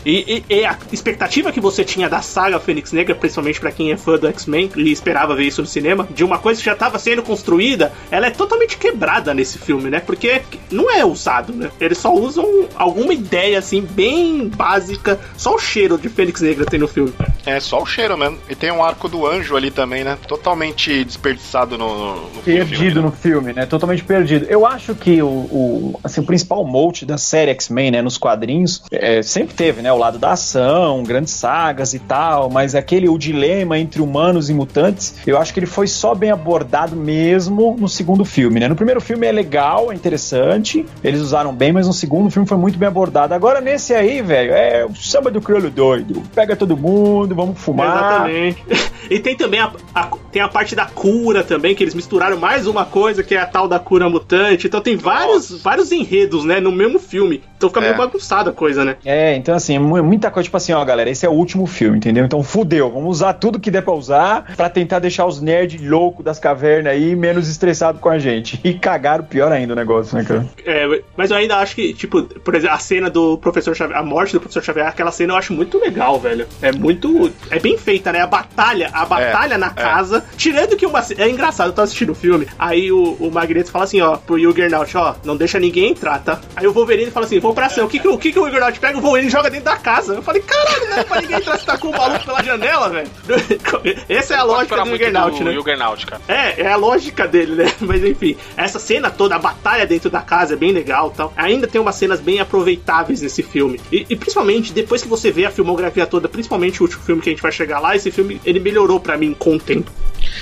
E, e- e a expectativa que você tinha da saga Fênix Negra, principalmente pra quem é fã do X-Men e esperava ver isso no cinema, de uma coisa que já estava sendo construída, ela é totalmente quebrada nesse filme, né? Porque não é usado, né? Eles só usam alguma ideia, assim, bem básica. Só o cheiro de Fênix Negra tem no filme. É, só o cheiro mesmo. E tem um arco do anjo ali também, né? Totalmente desperdiçado no, no Perdido filme, né? no filme, né? Totalmente perdido. Eu acho que o, o, assim, o principal mote da série X-Men, né, nos quadrinhos, é, sempre teve, né? O lado da ação, grandes sagas e tal, mas aquele, o dilema entre humanos e mutantes, eu acho que ele foi só bem abordado mesmo no segundo filme, né? No primeiro filme é legal, é interessante, eles usaram bem, mas no segundo filme foi muito bem abordado. Agora nesse aí, velho, é o samba do crioulo doido. Pega todo mundo, vamos fumar. Exatamente. E tem também a, a- tem a parte da cura também, que eles misturaram mais uma coisa, que é a tal da cura mutante. Então tem vários, vários enredos, né, no mesmo filme. Então fica meio É. bagunçada a coisa, né? É, então assim, é mu- muita coisa, tipo assim, ó, galera, esse é o último filme, entendeu? Então fudeu, vamos usar tudo que der pra usar pra tentar deixar os nerds loucos das cavernas aí menos estressados com a gente. E cagaram pior ainda o negócio, né, cara? É, mas eu ainda acho que, tipo, por exemplo, a cena do professor Xavier, a morte do professor Xavier, aquela cena eu acho muito legal, velho. É muito. É bem feita, né? A batalha, a batalha na casa. Tirando que uma. É engraçado, eu tô assistindo o filme. Aí o, o Magneto fala assim, ó, pro Juggernaut, ó, não deixa ninguém entrar, tá? Aí o Wolverine fala assim, vou pra ação. O que que, o que, que o Juggernaut pega? O Wolverine joga dentro da casa. Eu falei, caralho, não é pra ninguém entrar, você tacou o maluco pela janela, velho. Essa é a lógica do Juggernaut, né? Juggernaut, cara. É, é a lógica dele, né? Mas enfim, essa cena toda, a batalha dentro da casa é bem legal tal. Ainda tem umas cenas bem aproveitáveis nesse filme. E, e principalmente, depois que você vê a filmografia toda, principalmente o último filme que a gente vai chegar lá, esse filme ele melhorou pra mim com o tempo.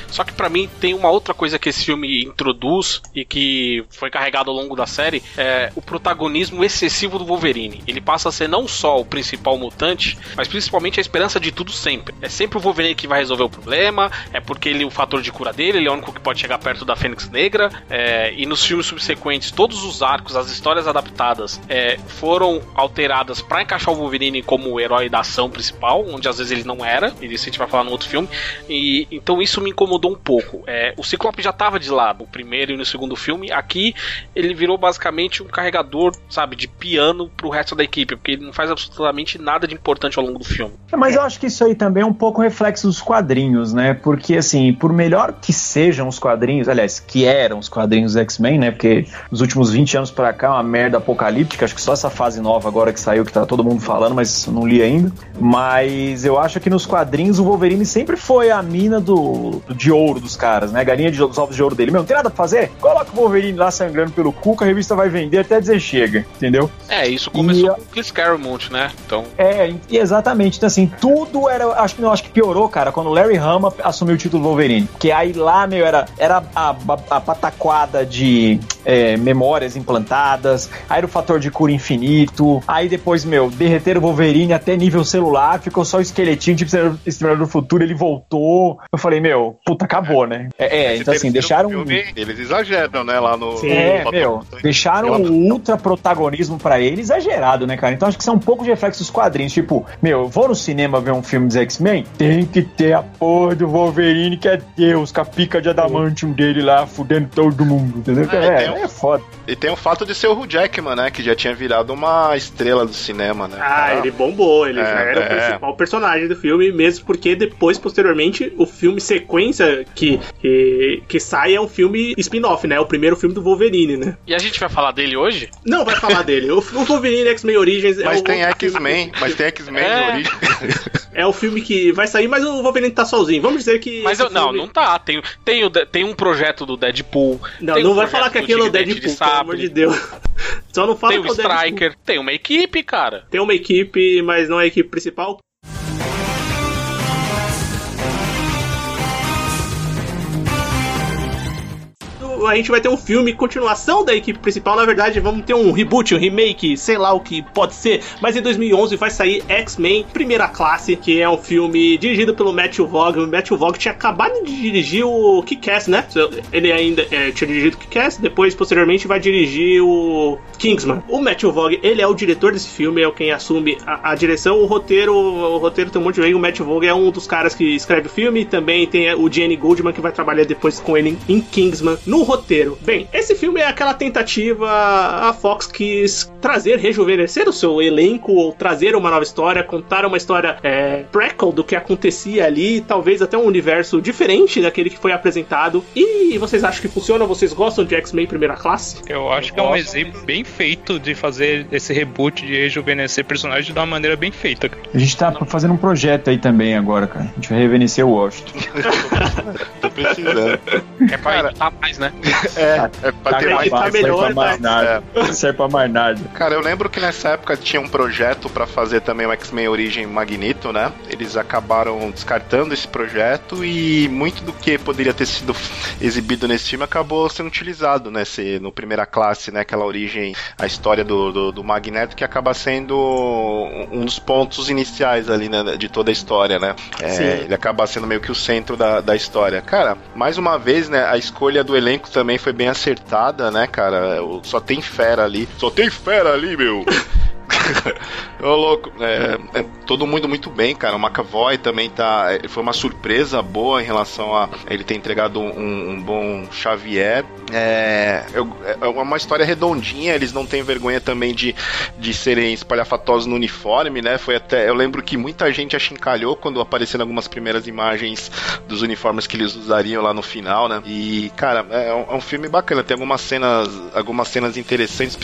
Só que pra mim tem uma outra coisa que esse filme introduz e que foi carregado ao longo da série, é o protagonismo excessivo do Wolverine. Ele passa a ser não só o principal mutante, mas principalmente a esperança de tudo sempre. É sempre o Wolverine que vai resolver o problema, é porque ele o fator de cura dele, ele é o único que pode chegar perto da Fênix Negra. é, e nos filmes subsequentes, todos os arcos, as histórias adaptadas é, foram alteradas pra encaixar o Wolverine como o herói da ação principal, onde às vezes ele não era. E isso a gente vai falar no outro filme. E então isso me incomodou um pouco. É, o Ciclope já tava de lado, no primeiro e no segundo filme. Aqui ele virou basicamente um carregador, sabe, de piano pro resto da equipe, porque ele não faz absolutamente nada de importante ao longo do filme. É, Mas eu acho que isso aí também é um pouco reflexo dos quadrinhos, né? Porque, assim, por melhor que sejam os quadrinhos, aliás, que eram os quadrinhos X-Men, né? Porque nos últimos 20 anos pra cá é uma merda apocalíptica, acho que só essa fase nova agora que saiu, que tá todo mundo falando, mas não li ainda. Mas eu acho que nos quadrinhos o Wolverine sempre foi a mina do, do- de ouro dos caras, né? Galinha de, dos ovos de ouro dele. Meu, não tem nada pra fazer? Coloca o Wolverine lá sangrando pelo cu, que a revista vai vender até dizer chega, entendeu? É, isso começou E- com o Chris Claremont, né? Então, É, e exatamente. Então, assim, tudo era. Acho que não, acho que piorou, cara, quando o Larry Hama assumiu o título do Wolverine. Porque aí lá, meu, era, era a, a, a pataquada de é, memórias implantadas, aí era o fator de cura infinito, aí depois, meu, derreteram o Wolverine até nível celular, ficou só o esqueletinho, tipo Exterminador do Futuro, ele voltou. Eu falei, meu, puta, acabou, né? É, é, então assim, deixaram. filme, eles exageram, né, lá no... Sim. É, no- meu, deixaram o ultra protagonismo pra ele exagerado, né, cara? Então acho que é um pouco de reflexo dos quadrinhos. Tipo, meu, eu vou no cinema ver um filme dos X-Men, tem que ter a porra do Wolverine, que é Deus, com a pica de adamantium dele lá, fudendo todo mundo, entendeu? É, É, um- é foda. E tem o fato de ser o Hugh Jackman, né, que já tinha virado uma estrela do cinema, né. Ah, ele bombou, ele É, já era o é. principal personagem do filme, mesmo porque depois, posteriormente, o filme sequência que, que, que sai é um filme spin-off, né? É o primeiro filme do Wolverine, né? e a gente vai falar dele hoje? Não vai falar dele. O, o Wolverine X-Men Origins é Mas o, tem X-Men, mas tem X-Men É. de origem. é o filme que vai sair, mas o Wolverine tá sozinho. Vamos dizer que. Mas eu, não, filme- não tá. Tem, tem, o, tem um projeto do Deadpool. Não, não um vai falar que do aquilo é o Deadpool, de pelo amor de Deus. Só não fala Tem o que é o Deadpool. Striker, tem uma equipe, cara. Tem uma equipe, mas não é a equipe principal. A gente vai ter um filme, continuação da equipe principal. Na verdade, vamos ter um reboot, um remake, sei lá o que pode ser. Mas em 2011 vai sair X-Men Primeira Classe, que é um filme dirigido pelo Matthew Vaughn. O Matthew Vaughn tinha acabado de dirigir o Kick-Ass, né? Ele ainda é, tinha dirigido o Kick-Ass, depois, posteriormente, vai dirigir o Kingsman. O Matthew Vaughn, ele é o diretor desse filme, é quem assume a, a direção. O roteiro, o roteiro tem um monte de gente. O Matthew Vaughn é um dos caras que escreve o filme. Também tem o Jenny Goldman, que vai trabalhar depois com ele em Kingsman. No roteiro. Bem, esse filme é aquela tentativa. A Fox quis trazer, rejuvenescer o seu elenco, ou trazer uma nova história, contar uma história é, prequel do que acontecia ali, talvez até um universo diferente daquele que foi apresentado. E vocês acham que funciona? Vocês gostam de X-Men primeira classe? Eu acho que é um exemplo bem feito de fazer esse reboot de rejuvenescer personagens de uma maneira bem feita. A gente tá fazendo um projeto aí também agora, cara. A gente vai rejuvenescer o Washington. Precisando. É pra Cara, editar mais, né? É, é pra Tá ter mais. tá melhor, pra mais nada. Não serve pra mais nada. Cara, eu lembro que nessa época tinha um projeto pra fazer também o X-Men Origem Magneto, né? Eles acabaram descartando esse projeto e muito do que poderia ter sido exibido nesse filme acabou sendo utilizado nesse, no primeira classe, né? Aquela origem, a história do, do, do Magneto que acaba sendo um dos pontos iniciais ali, né? De toda a história, né? É, ele acaba sendo meio que o centro da, da história. Cara, mais uma vez, né? A escolha do elenco também foi bem acertada, né, cara? Só tem fera ali. Só tem fera ali, meu! Ô, louco, é, é, todo mundo muito bem, cara. O McAvoy também tá. é, Foi uma surpresa boa em relação a ele ter entregado um, um bom Xavier. É, é uma história redondinha, eles não têm vergonha também de, de serem espalhafatosos no uniforme, né? Foi até. Eu lembro que muita gente achincalhou quando apareceram algumas primeiras imagens dos uniformes que eles usariam lá no final, né? E, cara, é um, é um filme bacana. Tem algumas cenas, algumas cenas interessantes,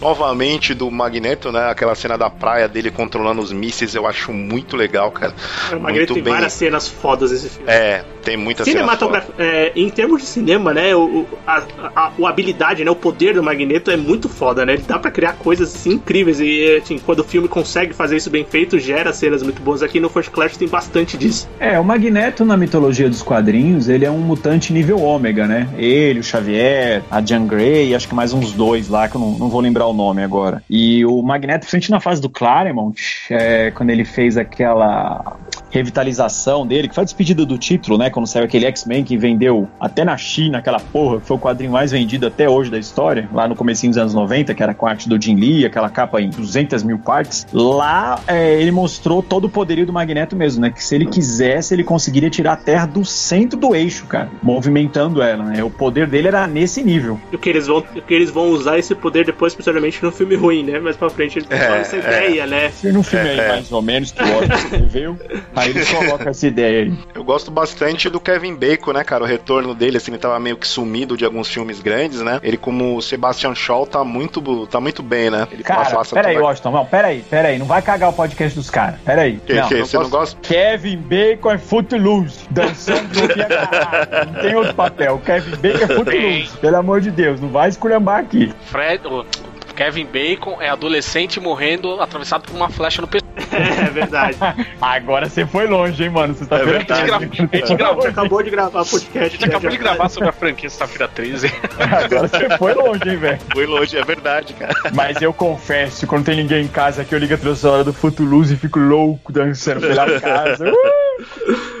novamente do Magneto, né? Aquela cena da praia dele controlando os mísseis, eu acho muito legal, cara. O Magneto tem bem. várias cenas fodas nesse filme. É, tem muita cena Cinematografia, é, em termos de cinema, né, o, a, a, a habilidade, né, o poder do Magneto é muito foda, né? Ele dá pra criar coisas assim, incríveis e assim, quando o filme consegue fazer isso bem feito, gera cenas muito boas. Aqui no First Class tem bastante disso. É, o Magneto na mitologia dos quadrinhos, ele é um mutante nível ômega, né? Ele, o Xavier, a Jean Grey, acho que mais uns dois lá, que eu não, não vou lembrar o nome agora. E o Magneto, principalmente na fase do Claremont, é, quando ele fez aquela revitalização dele, que foi a despedida do título, né? Quando saiu aquele X-Men que vendeu até na China, aquela porra, que foi o quadrinho mais vendido até hoje da história, lá no comecinho dos anos 90, que era com a arte do Jim Lee, aquela capa em 200 mil partes. Lá é, ele mostrou todo o poderio do Magneto mesmo, né? Que se ele quisesse, ele conseguiria tirar a Terra do centro do eixo, cara, movimentando ela, né? O poder dele era nesse nível. E o que eles vão, que eles vão usar esse poder depois, principalmente no filme ruim, né? Mais pra frente eles É, essa é. ideia, né? Se no filme aí, mais ou menos, que o Oscar escreveu, aí eles colocam essa ideia aí. Eu gosto bastante do Kevin Bacon, né, cara? O retorno dele, assim, ele tava meio que sumido de alguns filmes grandes, né? Ele, como o Sebastian Shaw, tá muito, tá muito bem, né? Ele Cara, passa peraí, toda- Washington, não, peraí, peraí, não vai cagar o podcast dos caras, peraí. Que, não, que, não você não posso- gosta? Kevin Bacon é Footloose, dançando no dia agarrado, não tem outro papel, Kevin Bacon é Footloose, pelo amor de Deus, não vai esculhambar aqui. Fred, o Kevin Bacon é adolescente morrendo atravessado por uma flecha no pescoço. É verdade. Agora você foi longe, hein, mano, você tá É vendo? verdade. A gente gravou, A gente acabou de gravar podcast. a gente acabou de gravar sobre a franquia Sexta-feira 13. Agora você foi longe, hein, velho. Foi longe, é verdade, cara. Mas eu confesso, quando tem ninguém em casa que eu ligo a trilha sonora do Footloose e fico louco dançando pela casa. Uh!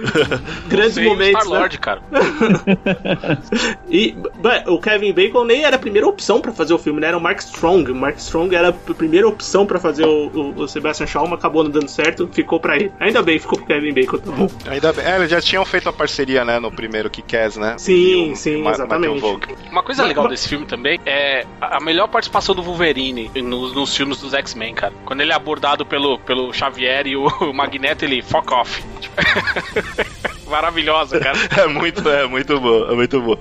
Grandes Sei momentos. né? Star-Lord, cara. E bem, o Kevin Bacon nem era a primeira opção pra fazer o filme, né? Era o Mark Strong. O Mark Strong era a primeira opção pra fazer o, o, o Sebastian Shaw, mas acabou não dando certo, ficou pra ele. Ainda bem, ficou pro Kevin Bacon, tá bom. Ainda bem. É, eles já tinham feito a parceria, né, no primeiro que né? Sim, o sim, Ma- exatamente. Uma coisa legal desse filme também é a melhor participação do Wolverine nos, nos filmes dos X-Men, cara. Quando ele é abordado pelo, pelo Xavier e o, o Magneto, ele fuck off. Tipo, Maravilhosa, cara. É muito, é muito bom, é muito bom.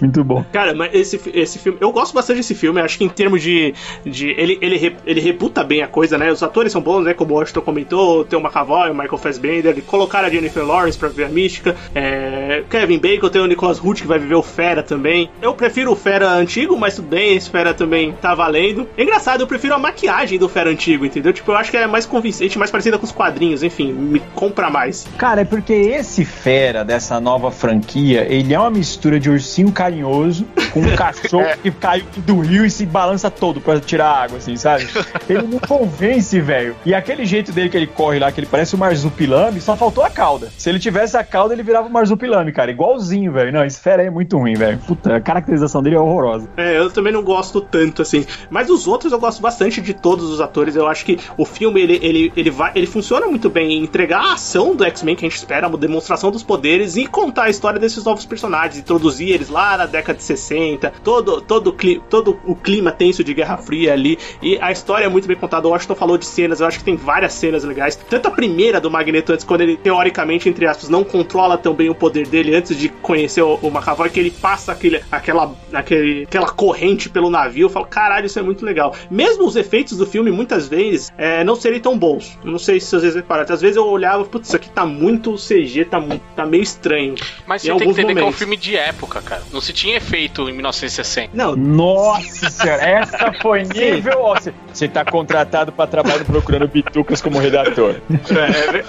Muito bom. Cara, mas esse, esse filme. Eu gosto bastante desse filme. Acho que em termos de. de ele, ele, ele rebuta bem a coisa, né? Os atores são bons, né? Como o Washington comentou. Tem o McAvoy, o Michael Fassbender. Colocaram a Jennifer Lawrence pra ver a mística. É, Kevin Bacon, tem o Nicholas Hoult que vai viver o Fera também. Eu prefiro o Fera antigo, mas tudo bem. Esse Fera também tá valendo. É engraçado, eu prefiro a maquiagem do Fera antigo, entendeu? Tipo, eu acho que é mais convincente, mais parecida com os quadrinhos. Enfim, me compra mais. Cara, é porque esse fera dessa nova franquia, ele é uma mistura de ursinho carinhoso com um cachorro que caiu do rio e se balança todo pra tirar água, assim, sabe? Ele não convence, velho. E aquele jeito dele que ele corre lá, que ele parece o Marzupilame, só faltou a cauda. Se ele tivesse a cauda, ele virava o Marzupilame, cara. Igualzinho, velho. Não, esse fera aí é muito ruim, velho. Puta, a caracterização dele é horrorosa. É, eu também não gosto tanto assim. Mas os outros eu gosto bastante de todos os atores. Eu acho que o filme ele, ele, ele, vai, ele funciona muito bem em entregar a ação do X-Men que a gente espera, a demonstração dos poderes e contar a história desses novos personagens, introduzir eles lá na década de 60, todo, todo, todo o clima tenso de Guerra Fria ali, e a história é muito bem contada. O Washington falou de cenas, eu acho que tem várias cenas legais. Tanto a primeira do Magneto, antes, quando ele, teoricamente, entre aspas, não controla tão bem o poder dele antes de conhecer o, o McAvoy, que ele passa aquele, aquela, aquele, aquela corrente pelo navio. Eu falo, caralho, isso é muito legal. Mesmo os efeitos do filme, muitas vezes, é, não serem tão bons. Não sei se vezes repararam. Às vezes eu olhava, putz, isso aqui tá muito CG, tá, mu- tá meio estranho. Mas você tem que entender que é um momentos. filme de época, cara. Não se tinha efeito em 1960. Não, Nossa senhora, essa foi nível. Você você tá contratado pra trabalhar procurando bitucas como redator. É, é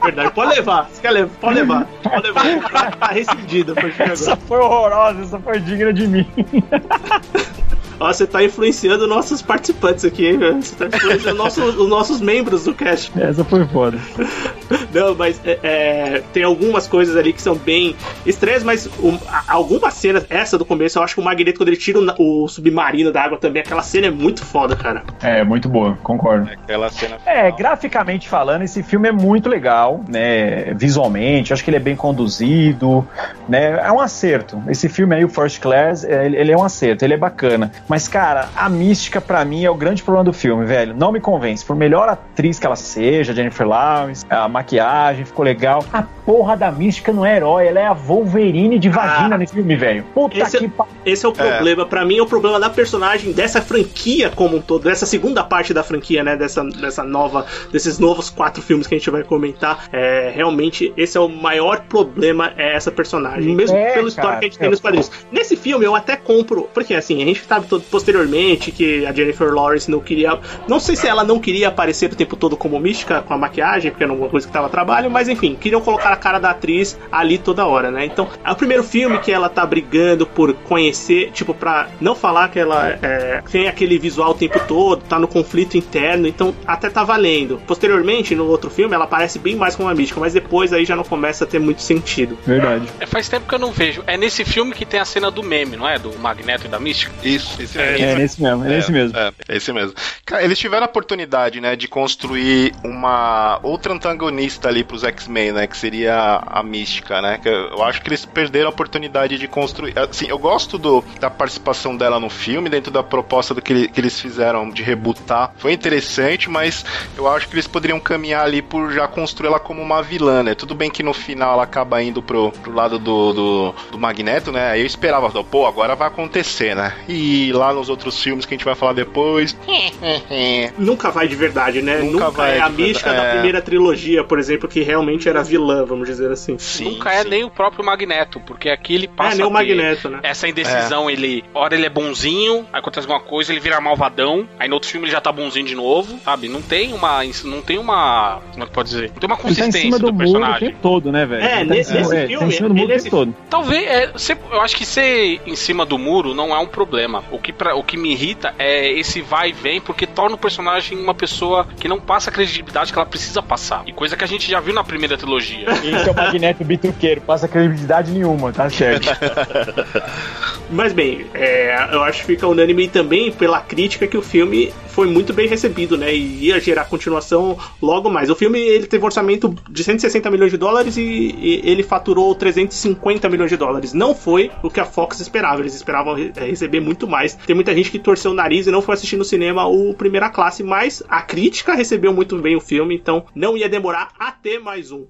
é verdade. Pode levar. Você quer levar? Pode levar. Pode levar. Tá, tá rescindido. a partir de Essa agora. foi horrorosa, essa foi digna de mim. Ó, você tá influenciando nossos participantes aqui, hein, velho? Você tá influenciando nossos- os nossos membros do cast. Essa foi foda. Não, mas é, é, tem algumas coisas ali que são bem estranhas, mas um, a- algumas cenas, essa do começo, eu acho que o Magneto, quando ele tira o, o submarino da água também, aquela cena é muito foda, cara. É, muito boa, concordo. Aquela cena. É, graficamente falando, esse filme é muito legal, né? Visualmente, acho que ele é bem conduzido, né? É um acerto. Esse filme aí, o First Class, é, ele ele é um acerto, ele é bacana. Mas, cara, a mística pra mim é o grande problema do filme, velho. Não me convence. Por melhor atriz que ela seja, Jennifer Lawrence, a maquiagem ficou legal. A porra da mística não é herói, ela é a Wolverine de vagina Ah. nesse filme, velho. Puta Esse- que pariu. Esse é o problema. Pra mim, é o problema da personagem dessa franquia como um todo, dessa segunda parte da franquia, né? Dessa, dessa nova, desses novos quatro filmes que a gente vai comentar. É, realmente, esse é o maior problema, é essa personagem. Mesmo É, pelo histórico que a gente tem é. nos quadrinhos. Nesse filme, eu até compro, porque assim, a gente sabe todo, posteriormente que a Jennifer Lawrence não queria. Não sei se ela não queria aparecer o tempo todo como mística com a maquiagem, porque era uma coisa que tava a trabalho, mas enfim, queriam colocar a cara da atriz ali toda hora, né? Então, é o primeiro filme que ela tá brigando por conhecer, tipo, pra não falar que ela é, tem aquele visual o tempo todo, tá no conflito interno, então até tá valendo. Posteriormente, no outro filme, ela aparece bem mais como uma mística, mas depois aí já não começa a ter muito sentido. Verdade. É, faz tempo que eu não vejo. É nesse filme que tem a cena do meme, não é? Do Magneto e da Mística. Isso, É, mesmo. É nesse mesmo, é nesse mesmo. É, é esse mesmo. Cara, eles tiveram a oportunidade, né, de construir uma outra antagonista ali pros X-Men, né, que seria a Mística, né? Que eu acho que eles perderam a oportunidade de construir. Assim, eu gosto do, da participação dela no filme, dentro da proposta do que, que eles fizeram de rebootar. Foi interessante, mas eu acho que eles poderiam caminhar ali por já construir ela como uma vilã, né? Tudo bem que no final ela acaba indo pro, pro lado do, do, do Magneto, né? Aí eu esperava, pô, agora vai acontecer, né? E lá nos outros filmes que a gente vai falar depois. Nunca vai de verdade, né? Nunca Nunca, vai é a de verdade, mística da é. primeira trilogia, por exemplo, que realmente era vilã, vamos dizer assim. Sim, Nunca é sim. nem o próprio Magneto, porque aqui ele passa é, nem o Magneto, né? Essa indecisão, ele. Hora ele é bonzinho, aí acontece alguma coisa, ele vira malvadão, aí no outro filme ele já tá bonzinho de novo, sabe? Não tem uma. Não tem uma. Como é que pode dizer? Não tem uma Ele tá em consistência cima do, do, muro o personagem. tempo todo, né, velho? É, Ele tá nesse- nesse é, tá filme, em cima do muro o nesse- tempo todo. Talvez. É, eu acho que ser em cima do muro não é um problema. O que, pra, o que me irrita é esse vai e vem, porque torna o personagem uma pessoa que não passa a credibilidade que ela precisa passar. E coisa que a gente já viu na primeira trilogia. Esse é o Magneto bituqueiro, passa credibilidade nenhuma, tá certo. Mas bem, é, eu acho que fica unânime também pela crítica que o filme foi muito bem recebido, né? E ia gerar continuação logo mais. O filme ele teve um orçamento de 160 milhões de dólares e, e ele faturou 350 milhões de dólares. Não foi o que a Fox esperava. Eles esperavam re- é, receber muito mais. Tem muita gente que torceu o nariz e não foi assistir no cinema o Primeira Classe, mas a crítica recebeu muito bem o filme, então não ia demorar a ter mais um.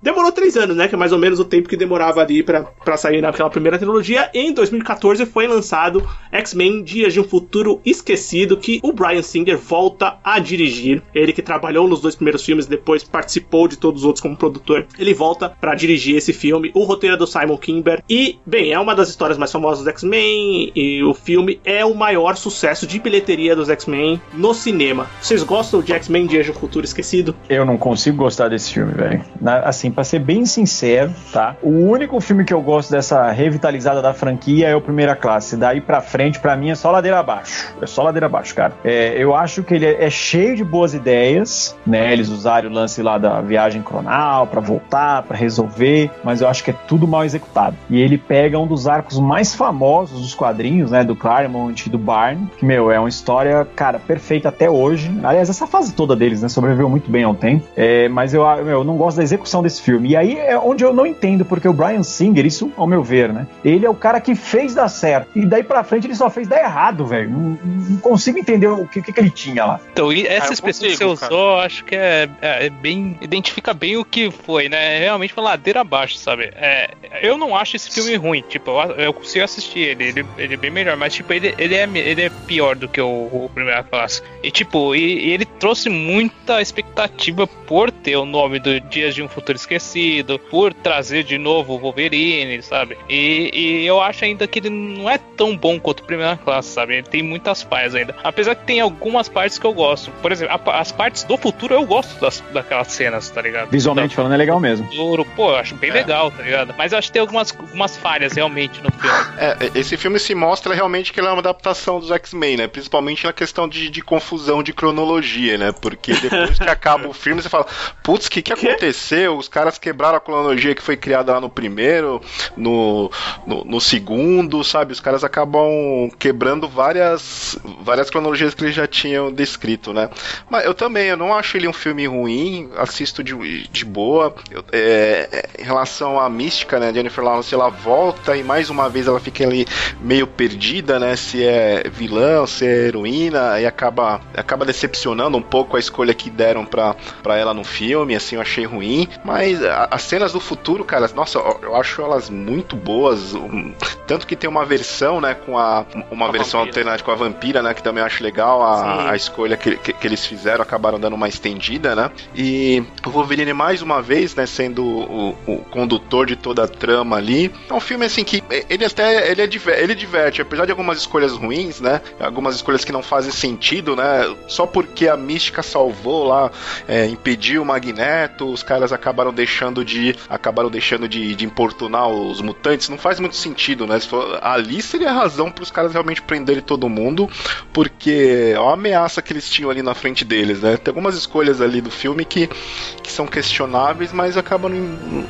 Demorou três anos, né? Que é mais ou menos o tempo que demorava ali pra sair naquela primeira trilogia. Em 2014 foi lançado X-Men Dias de um Futuro Esquecido, que o Brian Singer volta a dirigir. Ele que trabalhou nos dois primeiros filmes, depois participou de todos os outros como produtor. Ele volta pra dirigir esse filme. O roteiro é do Simon Kimber. E, bem, é uma das histórias mais famosas dos X-Men. E o filme é o maior sucesso de bilheteria dos X-Men no cinema. Vocês gostam de X-Men Dias de um Futuro Esquecido? Eu não consigo gostar desse filme, velho. Assim, assim, pra ser bem sincero, tá? O único filme que eu gosto dessa revitalizada da franquia é o Primeira Classe. Daí pra frente, pra mim, é só ladeira abaixo. É só ladeira abaixo, cara. É, eu acho que ele é, é cheio de boas ideias, né? Eles usaram o lance lá da viagem cronal pra voltar, pra resolver, mas eu acho que é tudo mal executado. E ele pega um dos arcos mais famosos dos quadrinhos, né? Do Claremont e do Barney, que, meu, é uma história, cara, perfeita até hoje. Aliás, essa fase toda deles, né? Sobreviveu muito bem ao tempo. É, mas eu, eu não gosto da execução desse filme. E aí é onde eu não entendo, porque o Brian Singer, isso ao meu ver, né? Ele é o cara que fez dar certo. E daí pra frente ele só fez dar errado, velho. Não, não, consigo entender o que, que, que, ele tinha lá. Então, essa ah, expressão que você usou, cara. acho que é, é, é, bem. identifica bem o que foi, né? É realmente uma ladeira abaixo, sabe? É, eu não acho esse filme ruim. Tipo, eu, eu consigo assistir ele, ele, ele, é bem melhor, mas tipo, ele, ele, é, ele é pior do que o, o Primeira Classe. E tipo, e, e ele trouxe muita expectativa por ter o nome do Dias de um Futuro Esquecido, por trazer de novo o Wolverine, sabe? E, e eu acho ainda que ele não é tão bom quanto o Primeira Classe, sabe? Ele tem muitas falhas ainda. Apesar que tem algumas partes que eu gosto. Por exemplo, a, as partes do futuro eu gosto das, daquelas cenas, tá ligado? Visualmente falando, é legal mesmo. Futuro, pô, eu acho bem é. legal, tá ligado? Mas eu acho que tem algumas, algumas falhas realmente no filme. É, esse filme se mostra realmente que ele é uma adaptação dos X-Men, né? Principalmente na questão de, de confusão de cronologia, né? Porque depois que acaba o filme, você fala, putz, o que, que aconteceu? Os caras quebraram a cronologia que foi criada lá no primeiro, no, no, no, segundo, sabe? Os caras acabam quebrando várias, várias cronologias que eles já tinham descrito, né? Mas eu também, eu não acho ele um filme ruim, assisto de, de boa. Eu, é, em relação à mística, né? Jennifer Lawrence, ela volta e mais uma vez ela fica ali meio perdida, né? Se é vilã, se é heroína, e acaba, acaba decepcionando um pouco a escolha que deram pra ela no filme, assim, eu achei ruim. Mas as cenas do futuro, cara, nossa, eu acho elas muito boas. Tanto que tem uma versão, né, com a uma a versão vampira. alternativa com a vampira, né, que também acho legal a, a escolha que, que, que, eles fizeram, acabaram dando uma estendida, né? E o Wolverine mais uma vez, né, sendo o, o condutor de toda a trama ali. É um filme assim que ele até ele, é, ele diverte, apesar de algumas escolhas ruins, né? Algumas escolhas que não fazem sentido, né? Só porque a mística salvou lá, é, impediu o Magneto, os caras acabaram deixando de acabaram deixando de, de importunar os mutantes. Não faz muito sentido, né? Ali seria a razão para os caras realmente prenderem todo mundo, porque é a ameaça que eles tinham ali na frente deles, né? Tem algumas escolhas ali do filme que, que são questionáveis, mas acabam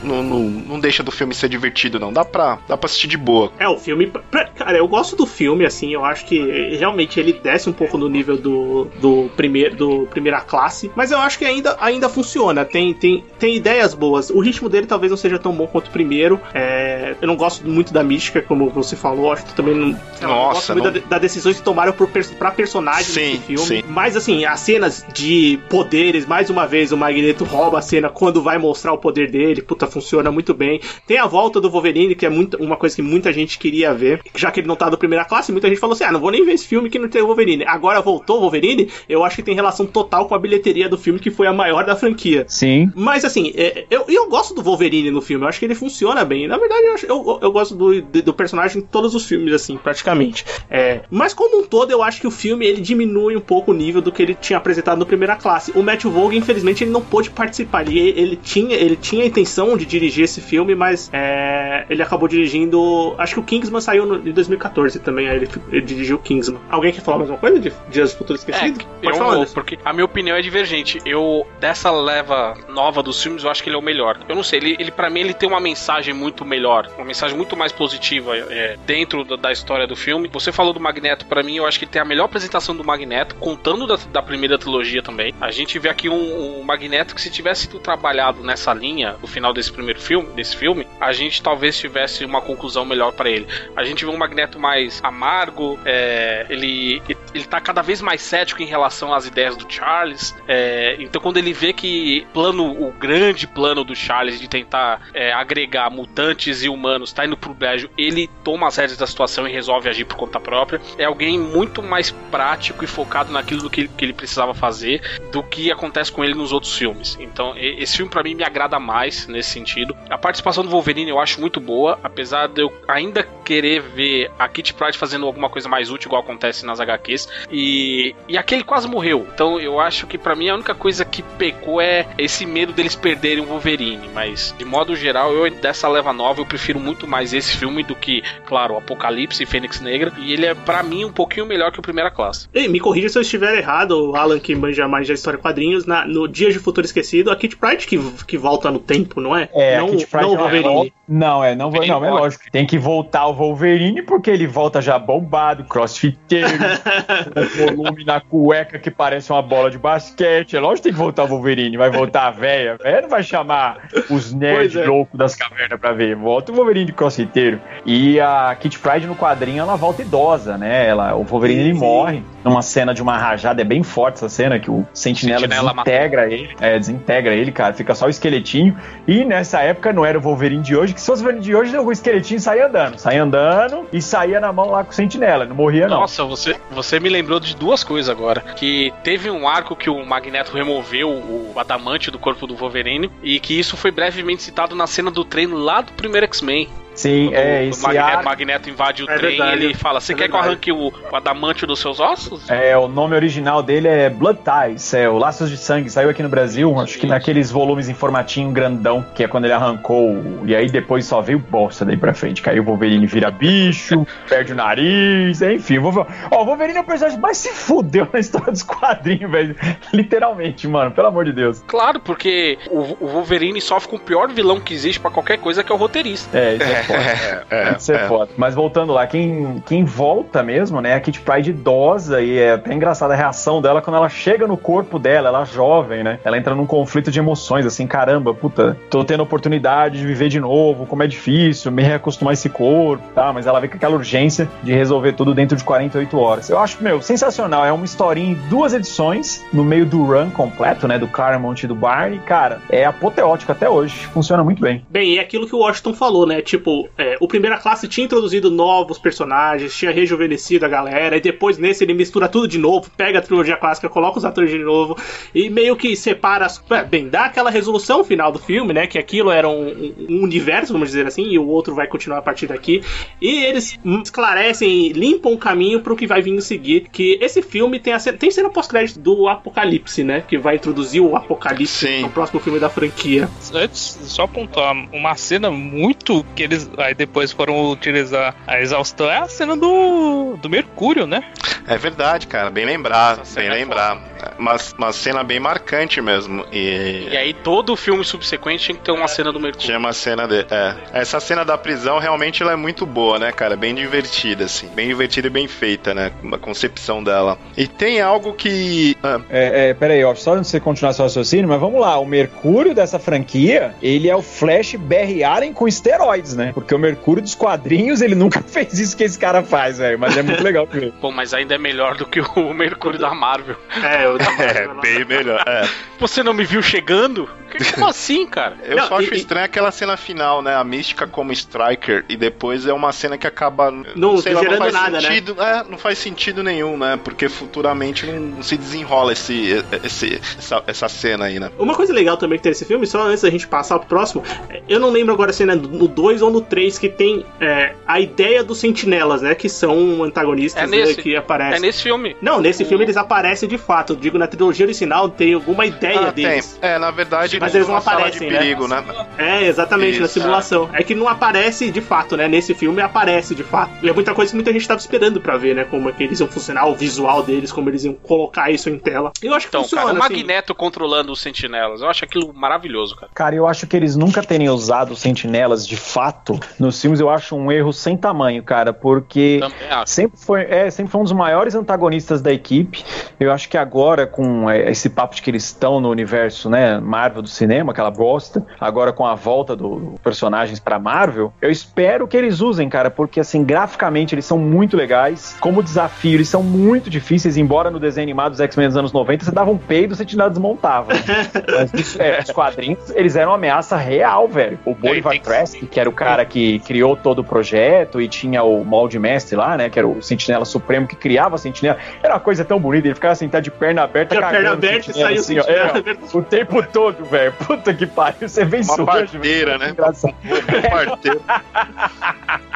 não, não, não deixa do filme ser divertido, não. Dá pra, dá pra assistir de boa. É, o filme. Cara, eu gosto do filme, assim, eu acho que realmente ele desce um pouco no nível do, do, primeir, do primeira classe, mas eu acho que ainda, ainda funciona. Tem, tem, tem ideias boas. O ritmo dele talvez não seja tão bom quanto o primeiro. É, eu não gosto muito da mística, como você falou, acho que também não. Nossa, não gosto muito das da decisões que tomaram por, pra personagens sim, nesse filme. Sim. Mas assim, as cenas de poderes, mais uma vez, o Magneto rouba a cena quando vai mostrar o poder dele. Puta, funciona muito bem. Tem a volta do Wolverine, que é muito, uma coisa que muita gente queria ver. Já que ele não tá do primeira classe, muita gente falou assim: ah, não vou nem ver esse filme que não tem o Wolverine. Agora voltou o Wolverine, eu acho que tem relação total com a bilheteria do filme, que foi a maior da franquia. Sim. Mas assim, é, eu, eu gosto do Wolverine no filme, eu acho que ele funciona bem. Na verdade, eu, acho, eu, eu gosto do, do personagem em todos os filmes, assim, praticamente. É, mas como um todo, eu acho que o filme ele diminui um pouco o nível do que ele tinha apresentado no primeira classe. O Matthew Vaughn, infelizmente, ele não pôde participar. Ele, ele, tinha, ele tinha a intenção de dirigir esse filme, mas é, ele acabou dirigindo. Acho que o Kingsman saiu no, em 2014 também, aí ele, ele dirigiu o Kingsman. Alguém quer falar mais uma coisa de Dias do Futuro Esquecido? É, Pode eu falar, vou, porque a minha opinião é divergente. Eu, dessa leva nova dos filmes, eu acho que ele é o melhor. Eu não sei, ele, ele para mim, ele tem uma mensagem muito melhor, uma mensagem muito mais positiva é, dentro da, da, história do filme. Você falou do Magneto, para mim, eu acho que ele tem a melhor apresentação do Magneto, contando da, da primeira trilogia também. A gente vê aqui um, um, Magneto que, se tivesse sido trabalhado nessa linha, no final desse primeiro filme, desse filme, a gente talvez tivesse uma conclusão melhor para ele. A gente vê um Magneto mais amargo, é, ele, ele tá cada vez mais cético em relação às ideias do Charles. É, então, quando ele vê que plano, o grande plano do Charles de tentar é, agregar mutantes e humanos tá indo pro brejo, ele toma as rédeas da situação e resolve agir por conta própria. É alguém muito mais prático e focado naquilo que, que ele precisava fazer do que acontece com ele nos outros filmes. Então, esse filme para mim me agrada mais nesse sentido. A participação do Wolverine eu acho muito boa, apesar de eu ainda querer ver a Kitty Pryde fazendo alguma coisa mais útil, igual acontece nas HQs. Vez. E, e aquele quase morreu. Então eu acho que para mim a única coisa que pecou é esse medo deles perderem o Wolverine. Mas de modo geral, eu dessa leva nova eu prefiro muito mais esse filme do que, claro, Apocalipse e Fênix Negra. E ele é para mim um pouquinho melhor que o Primeira Classe. Ei, me corrija se eu estiver errado, o Alan, que manja mais da história quadrinhos, na, no Dias de Futuro Esquecido, a Kit Pride que, que volta no tempo, não é? É, não, a Kit Pride não o ela Wolverine. Não, é, não, Wolverine não, é lógico. Tem que voltar o Wolverine porque ele volta já bombado, crossfiteiro, volume na cueca que parece uma bola de basquete. É lógico que tem que voltar o Wolverine. Vai voltar a véia. A véia não vai chamar os nerds é. loucos das cavernas pra ver. Volta o Wolverine de crossfiteiro. E a Kit Pride no quadrinho, ela volta idosa, né? Ela, o Wolverine Sim, ele sim. morre numa cena de uma rajada. É bem forte essa cena que o Sentinela, Sentinela matou. desintegra ele. É, desintegra ele, cara. Fica só o esqueletinho. E nessa época não era o Wolverine de hoje, que se fosse o Wolverine de hoje, o esqueletinho saía andando. Saía andando e saía na mão lá com o Sentinela. Não morria, não. Nossa, você, você me lembrou de duas coisas agora. Que teve um arco que o Magneto removeu o adamante do corpo do Wolverine e que isso foi brevemente citado na cena do treino lá do primeiro X-Men. Sim, Quando é, o esse Magneto, arco. Magneto invade o É trem verdade. e ele fala: Você É quer que eu arranque o, o adamante dos seus ossos? É, o nome original dele é Blood Ties, é o Laços de Sangue. Saiu aqui no Brasil, acho que naqueles volumes em formatinho grandão, que é quando ele arrancou. o- E aí depois só veio bosta daí pra frente. Caiu o Wolverine vira bicho, perde o nariz, enfim. O Wolverine, ó, o Wolverine é o personagem que mais se fudeu na história dos quadrinhos, velho. Literalmente, mano, pelo amor de Deus. Claro, porque o, o Wolverine sofre com o pior vilão que existe pra qualquer coisa, que é o roteirista. É, isso é foda. É, Isso é, foda. Mas voltando lá, quem, quem volta mesmo, né? É a Kit Pride idosa e é até engraçada a reação dela quando ela chega no corpo dela, ela jovem, né? Ela entra num conflito de emoções, assim, caramba, puta, tô tendo a oportunidade de viver de novo, como é difícil, me reacostumar a esse corpo, tá? Mas ela vem com aquela urgência de resolver tudo dentro de 48 horas. Eu acho, meu, sensacional. É uma historinha em duas edições, no meio do run completo, né? Do Claremont e do Barney. Cara, é apoteótico até hoje. Funciona muito bem. Bem, e é aquilo que o Washington falou, né? Tipo, é, o Primeira Classe tinha introduzido novos personagens, tinha rejuvenescido a galera, e depois nesse ele mistura tudo de novo, pega a trilogia clássica, coloca os atores de novo, e meio que separa. As, é, bem, dá aquela resolução final do filme, né? Que aquilo era um, um- um universo, vamos dizer assim, e o outro vai continuar a partir daqui. E eles esclarecem, limpam o caminho pro que vai vir em seguir. Que esse filme tem, a, cena- tem cena pós-crédito do Apocalipse, né? Que vai introduzir o Apocalipse Sim. no próximo filme da franquia. Antes, só apontar uma cena muito que eles aí depois foram utilizar a exaustão é a cena do, do Mercúrio, né? É verdade, cara. Bem lembrar, bem é lembrar. Uma, uma cena bem marcante mesmo. E E aí todo filme subsequente tinha que ter uma cena do Mercúrio. tinha uma cena de. É. Essa cena da prisão realmente ela é muito boa, né, cara? Bem divertida, assim. Bem divertida e bem feita, né? A concepção dela. E tem algo que. ah, É, é, peraí, ó, só antes de você continuar seu raciocínio, mas vamos lá. O Mercúrio dessa franquia, ele é o Flash Barry Allen com esteroides, né? Porque o Mercúrio dos quadrinhos, ele nunca fez isso que esse cara faz, velho. Mas é muito legal ver. Pô, mas ainda é melhor do que o Mercúrio da Marvel. É, o da é, bem melhor. É. Você não me viu chegando? Como assim, cara? Eu Não, só e- acho e- estranho aquela cena final, né? A mística como Striker, e depois é uma cena que acaba. Não sei lá, gerando faz nada, né? sentido, É, não faz sentido nenhum, né? Porque futuramente não se desenrola esse, esse, essa, essa cena aí, né? Uma coisa legal também que tem nesse filme, só antes da gente passar pro próximo, é, eu não lembro agora se é no 2 ou no 3 que tem é, a ideia dos sentinelas, né? Que são antagonistas É né, nesse. que É aparecem. nesse filme. Não, nesse filme eles aparecem de fato. Eu digo, na trilogia original tem alguma ideia Ah, tem. deles. É, na verdade, Mas eles não aparecem, de né? perigo, né? É, exatamente, na Isso. simulação. É que não aparece de fato, né? Nesse filme aparece de fato. E é muita coisa que muita gente tava esperando pra ver, né? Como é que eles iam funcionar, o visual deles, como eles iam colocar isso em tela. Eu acho que Então, funciona, cara, o assim. Magneto controlando os sentinelas. Eu acho aquilo maravilhoso, cara. Cara, eu acho que eles nunca terem usado os sentinelas de fato nos filmes, eu acho um erro sem tamanho, cara, porque. Sempre foi, é, sempre foi um dos maiores antagonistas da equipe. Eu acho que agora, com é, esse papo de que eles estão no universo né, Marvel do cinema, aquela bosta, agora com a volta dos personagens pra Marvel, eu espero que eles usem, cara, porque assim, graficamente eles são muito legais. Como desafio, eles são muito difíceis, embora no desenho animado dos X-Men dos anos 90 você dava um peido, você te desmontava. Mas é, os quadrinhos, eles eram uma ameaça real, velho. O Bolivar que- Trask, que era o cara que criou todo o projeto, e tinha o molde mestre lá, né? Que era o Sentinela Supremo que criava a Sentinela. Era uma coisa tão bonita, ele ficava sentado de perna aberta, Tinha perna aberta e saiu assim, ó. É, ó, o tempo todo, velho. Puta que pariu, você vem Uma sujo, parteira, velho. né? Engraçado. Uma parteira.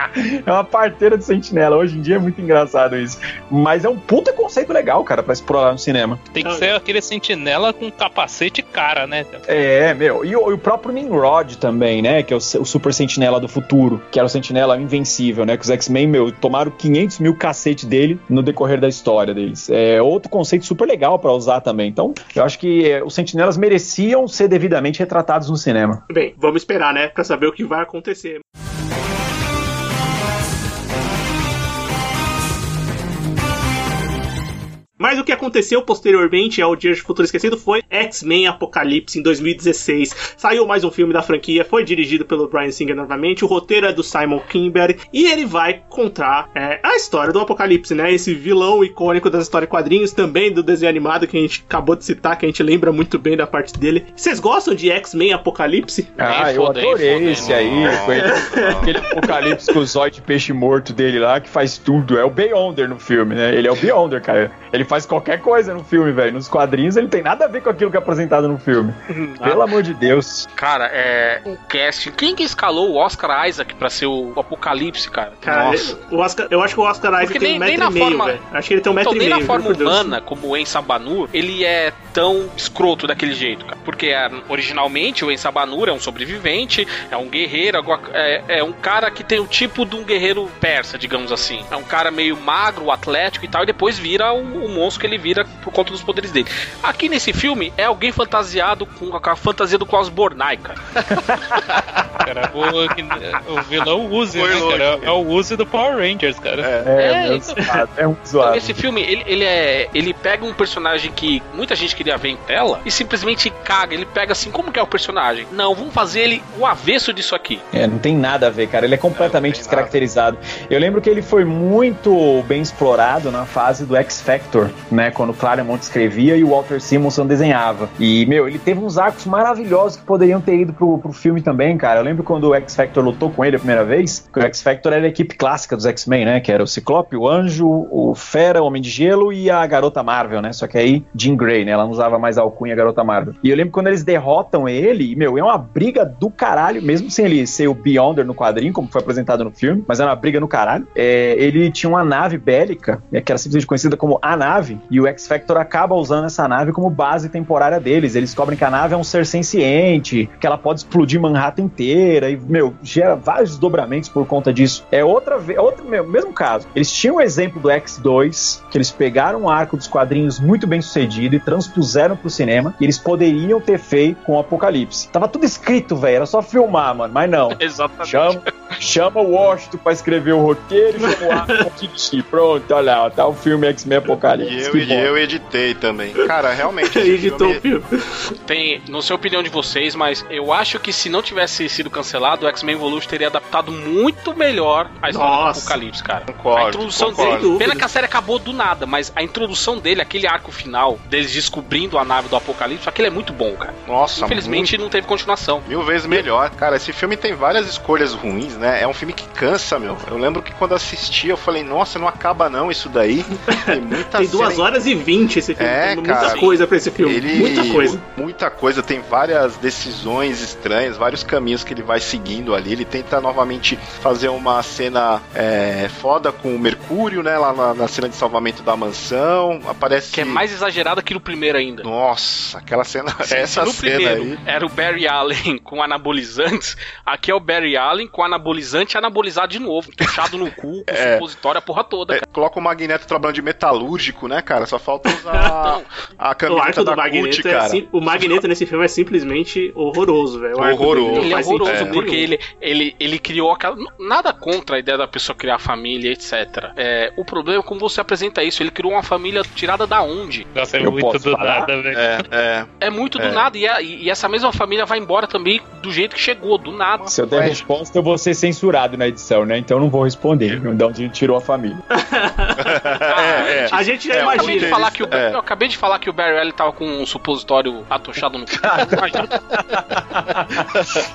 É uma parteira de sentinela. Hoje em dia é muito engraçado isso. Mas é um puta conceito legal, cara, pra explorar no cinema. Tem que ser aquele sentinela com capacete e cara, né? É, meu. E o, e o próprio Nimrod também, né? Que é o, o super sentinela do futuro. Que era o sentinela invencível, né? Que os X-Men, meu, tomaram 500 mil cacete dele no decorrer da história deles. É outro conceito super legal pra usar também. Então, eu acho que é, os sentinelas mereciam ser devidamente retratados no cinema. Bem, vamos esperar, né? Pra saber o que vai acontecer. Mas o que aconteceu posteriormente ao Dia de Futuro Esquecido foi X-Men Apocalipse em 2016. Saiu mais um filme da franquia, foi dirigido pelo Brian Singer novamente, o roteiro é do Simon Kinberg e ele vai contar é, a história do Apocalipse, né? Esse vilão icônico das histórias quadrinhos, também do desenho animado que a gente acabou de citar, que a gente lembra muito bem da parte dele. Vocês gostam de X-Men Apocalipse? Ah, eu foda, adorei foda, esse aí. com ele- aquele apocalipse com o zóio de peixe morto dele lá, que faz tudo. É o Beyonder no filme, né? Ele é o Beyonder, cara. Ele faz qualquer coisa no filme, velho. Nos quadrinhos ele tem nada a ver com aquilo que é apresentado no filme. Pelo amor de Deus. Cara, é. O casting. Quem que escalou o Oscar Isaac pra ser o Apocalipse, cara? Cara, Nossa. o Oscar, eu acho que o Oscar Isaac Porque tem nem- um nem metro na e meio, forma- velho. Acho que ele tem um metro Então, e nem meio. na forma humana, como o En Sabanur, ele é tão escroto daquele jeito, cara. Porque é, originalmente o En Sabanur é um sobrevivente, é um guerreiro, é, é um cara que tem o tipo de um guerreiro persa, digamos assim. É um cara meio magro, atlético e tal, e depois vira o, o monstro que ele vira por conta dos poderes dele. Aqui nesse filme é alguém fantasiado com a, com a fantasia do Klaus Bornai, cara. Cara, o, o vilão Uzi, Foi né, cara? É o Uzi do Power Rangers, cara. É, É, meu então- é um Então, zoado. esse filme, ele, ele é. Ele pega um personagem que muita gente queria ver em tela e simplesmente caga. Ele pega assim, como que é o personagem? Não, vamos fazer ele o avesso disso aqui. É, não tem nada a ver, cara. Ele é completamente Não tem descaracterizado. Eu lembro que ele foi muito bem explorado na fase do X Factor, né? Quando Claremont escrevia e o Walter Simonson desenhava. E, meu, ele teve uns arcos maravilhosos que poderiam ter ido pro, pro filme também, cara. Eu lembro quando o X Factor lutou com ele a primeira vez, que o X Factor era a equipe clássica dos X-Men, né? Que era o Ciclope, o Anjo, o Fera, o Homem de Gelo e a Garota Marvel, né? Só que aí Jean Grey, né? Ela não usava mais a alcunha Garota Marvel. E eu lembro quando eles derrotam ele, e, meu, é uma briga do caralho, mesmo sem ele ser o Beyonder no quadrinho, como foi apresentado no filme, mas era uma briga no caralho. É, ele tinha uma nave bélica, né, que era simplesmente conhecida como a nave, e o X-Factor acaba usando essa nave como base temporária deles. Eles descobrem que a nave é um ser senciente, que ela pode explodir Manhattan inteira, e, meu, gera vários desdobramentos por conta disso. É outra vez, outro, meu, mesmo caso. Eles tinham o exemplo do X2, que eles pegaram um arco dos quadrinhos muito bem sucedido e transpuseram pro cinema, e eles poderiam ter feito com o Apocalipse. Tava tudo escrito, velho, era só filmar, mano, mas não. Exatamente. Chama, chama o Washington pra escrever o roteiro e chama o dirigir. Pronto, olha lá, tá o filme X-Men Apocalipse. E eu, e eu editei também. Cara, realmente. esse Editou o filme-. Tem, não sei a opinião de vocês, mas eu acho que se não tivesse sido cancelado, o X-Men Evolution teria adaptado muito melhor a história Nossa. do Apocalipse, cara. Concordo, a introdução concordo. dele. Pena que a série acabou do nada, mas a introdução dele, aquele arco final, deles descobrindo a nave do Apocalipse, aquele é muito bom, cara. Nossa, Infelizmente não teve continuação. muito- mil vezes melhor. Cara, esse filme tem várias escolhas ruins, né? É um filme que cansa, meu. Eu lembro que quando assisti, eu falei, nossa, não acaba não isso daí. Tem muita Tem duas horas e vinte esse filme. É, tem muita cara. coisa pra esse filme. Ele... Muita coisa. Muita coisa, tem várias decisões estranhas, vários caminhos que ele vai seguindo ali. Ele tenta novamente fazer uma cena é, foda com o Mercúrio, né? Lá na, na cena de salvamento da mansão. Aparece. Que é mais exagerado que no primeiro ainda. Nossa, aquela cena. Se essa no cena primeiro aí. era o Barry Allen com anabolizantes, aqui é o Barry Allen com anabolizante e anabolizado de novo, puxado no cu, com É. supositório, a porra toda, É, coloca o Magneto trabalhando de metalúrgico, né, cara? Só falta usar Então, a O camiseta arco do da Magneto CUT, é cara. sim- o Magneto nesse filme é simplesmente horroroso, velho. O Horroroso. Ele é horroroso sentido porque ele, ele, ele criou aquela. Nada contra a ideia da pessoa criar família, etc. É, o problema é como você apresenta isso. Ele criou uma família tirada da onde? Nossa, é Eu muito do falar? nada, velho. É, é. É muito do É. nada. E, a- e essa mesma família vai embora também do jeito que chegou, do nada. Se eu der resposta, eu vou ser censurado na edição, né? Então eu não vou responder. De onde tirou a família. é, é. A gente já É, Eu acabei, de imagina. falar que o, É. eu acabei de falar que o Barry Allen tava com um supositório atochado no. Imagina.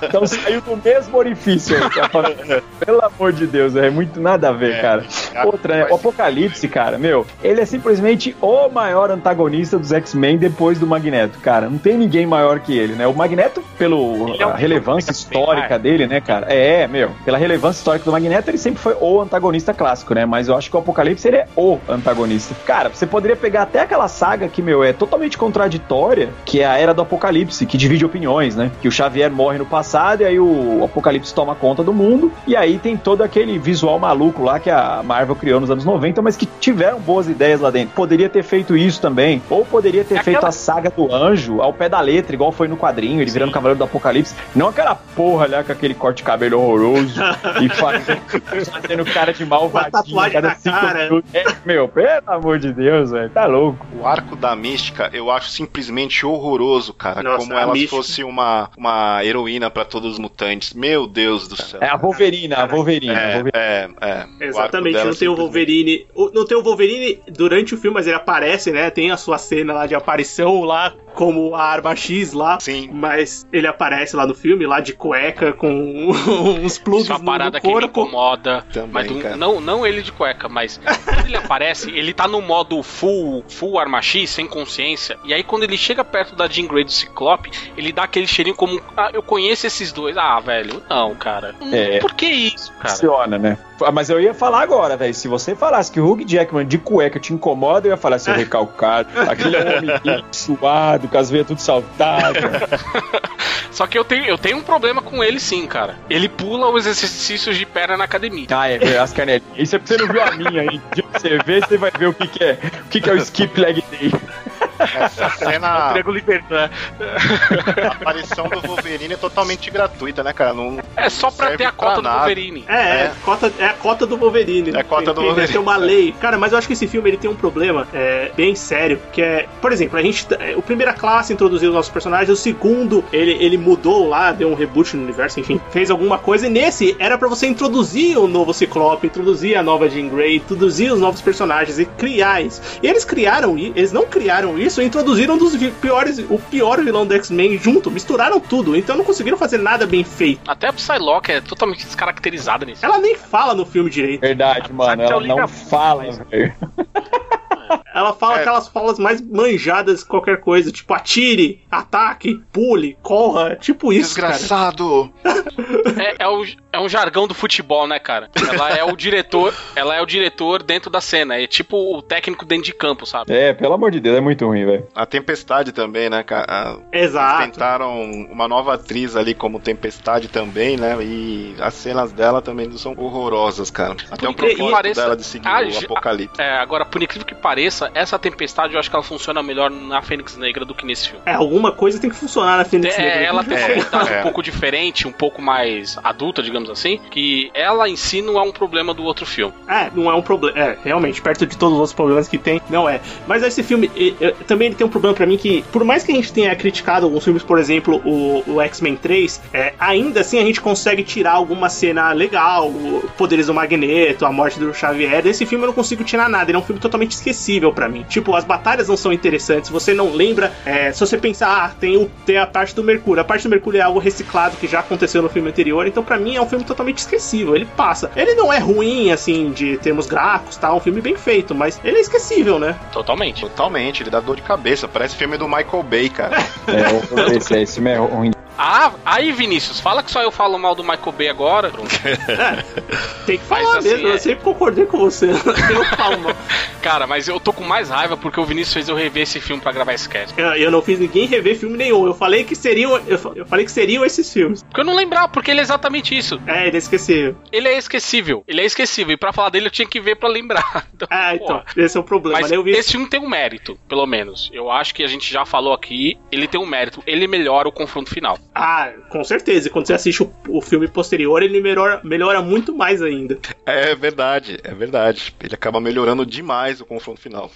Então saiu do mesmo orifício. aí, falando. Pelo amor de Deus, é muito nada a ver, É. cara. Outra, né? O Apocalipse, cara, meu, ele é simplesmente o maior antagonista dos X-Men depois do Magneto, cara. Não tem ninguém maior que ele, né? O Magneto, pela é relevância histórica dele, né, cara? É, meu, pela relevância histórica do Magneto, ele sempre foi o antagonista clássico, né? Mas eu acho que o Apocalipse, ele é o antagonista. Cara, você poderia pegar até aquela saga que, meu, é totalmente contraditória, que é a Era do Apocalipse, que divide opiniões, né? Que o Xavier morre no passado e aí o Apocalipse toma conta do mundo, e aí tem todo aquele visual maluco lá que a Marvel criou nos anos 90, mas que tiveram boas ideias lá dentro. Poderia ter feito isso também, ou poderia ter É feito aquela- a saga do anjo ao pé da letra, igual foi no quadrinho, ele virando Cavaleiro do Apocalipse. Não aquela porra lá com aquele corte de cabelo horroroso e fazendo, fazendo cara de malvadinho cada cinco cara. É, meu, pelo amor de Deus, velho, tá louco. O arco da Mística eu acho simplesmente horroroso, cara. Nossa, como a ela Mística. fosse uma, uma heroína pra todos os mutantes. Meu Deus do céu. É a Wolverine, a Wolverine. a É, Wolverine. é, é. Exatamente, não tem o Wolverine. o- Não tem o Wolverine durante o filme, mas ele aparece, né? Tem a sua cena lá de aparição lá, como a arma X lá. Sim. Mas ele aparece lá no filme, lá de cueca, com uns plugs Isso é uma no, parada no que me corpo. incomoda. Também, mas do- não, não ele de cueca, mas quando ele aparece, ele tá no modo full, full arma X, sem consciência. E aí quando ele chega perto da Jean Grey do Ciclope, ele dá aquele cheirinho como. Ah, eu conheço esses dois. Ah, velho, não, cara. É. Por que isso, cara? Funciona, né? Ah, Mas eu ia falar agora, velho. Se você falasse que o Hugh Jackman de cueca te incomoda, eu ia falar seu recalcado. Aquele homem suado, com as veias tudo saltadas. Só que eu tenho, eu tenho um problema com ele sim, cara. Ele pula os exercícios de perna na academia. Ah, é, as canelinhas. Isso é porque você não viu a minha aí. De você ver, você vai ver o que, que é. O que, que é o skip leg day. Essa cena, Triângulo libertar. a aparição do Wolverine é totalmente gratuita, né, cara? Não, É só pra ter a cota do. Wolverine. É, é, É. Cota, é a cota do Wolverine. É a cota Tem- do tem- Wolverine. Tem uma lei. Cara, mas eu acho que esse filme ele tem um problema é, bem sério, que é, por exemplo, a gente. é, O primeira classe introduziu os nossos personagens, o segundo ele, ele mudou lá, deu um reboot no universo, enfim, fez alguma coisa, e nesse era pra você introduzir o novo Ciclope, introduzir a nova Jean Grey, introduzir os novos personagens e criar isso. E eles criaram, eles não criaram isso e introduziram um dos piores, o pior vilão do X-Men junto, misturaram tudo, então não conseguiram fazer nada bem feito. Até a Psylocke é totalmente descaracterizada nisso. Ela nem fala no filme direito. Verdade, mano. é Ela não fala, velho. Ela fala É. aquelas falas mais manjadas de qualquer coisa, tipo atire, ataque, pule, corra, tipo isso, cara. Desgraçado! É, é, o- é um jargão do futebol, né, cara? Ela é o diretor, ela é o diretor dentro da cena. É tipo o técnico dentro de campo, sabe? É, pelo amor de Deus, é muito ruim, velho. A Tempestade também, né, cara? A- Eles Exato. tentaram uma nova atriz ali como Tempestade também, né? E as cenas dela também são horrorosas, cara. Até o Por propósito pareça, dela de seguir a- o apocalipse. É, agora, por incrível que pareça, essa tempestade eu acho que ela funciona melhor na Fênix Negra do que nesse filme. É, alguma coisa tem que funcionar na Fênix Negra. É, ela tem uma É, abordagem é. um pouco diferente, um pouco mais adulta, digamos assim, que ela em si não é um problema do outro filme. É, não é um problema. É, realmente, perto de todos os outros problemas que tem, não é. Mas esse filme, também ele tem um problema pra mim que, por mais que a gente tenha criticado alguns filmes, por exemplo, o, o X-Men 3, é, ainda assim a gente consegue tirar alguma cena legal, o poderes do Magneto, a morte do Xavier. Desse filme eu não consigo tirar nada, ele é um filme totalmente esquecível pra mim. Tipo, as batalhas não são interessantes, você não lembra. é, se você pensar, ah, tem, o, tem a parte do Mercúrio. A parte do Mercúrio é algo reciclado que já aconteceu no filme anterior, então pra mim é um filme totalmente esquecível. Ele passa. Ele não é ruim, assim, de termos gráficos, tá? É um filme bem feito, mas ele é esquecível, né? Totalmente. Totalmente, ele dá dor de cabeça. Parece filme do Michael Bay, cara. É, esse, esse filme é ruim. Ah, aí Vinícius, fala que só eu falo mal do Michael Bay agora. Tem que Mas, falar assim, mesmo, é- eu sempre concordei com você. eu falo, mal. Cara, mas eu tô com mais raiva porque o Vinícius fez eu rever esse filme pra gravar esse cast. eu, eu não fiz ninguém rever filme nenhum. Eu falei que seriam. Eu, eu falei que seriam esses filmes. Porque eu não lembrava, porque ele é exatamente isso. É, ele é esquecível. Ele é esquecível. Ele é esquecível. E pra falar dele eu tinha que ver pra lembrar. Então, Ah, pô. então, esse é o problema. Mas né? Vi esse filme tem um mérito, pelo menos. Eu acho que a gente já falou aqui. Ele tem um mérito. Ele melhora o confronto final. Ah, com certeza. Quando você assiste o, o filme posterior, ele melhora, melhora muito mais ainda. É verdade, é verdade. Ele acaba melhorando demais o confronto final.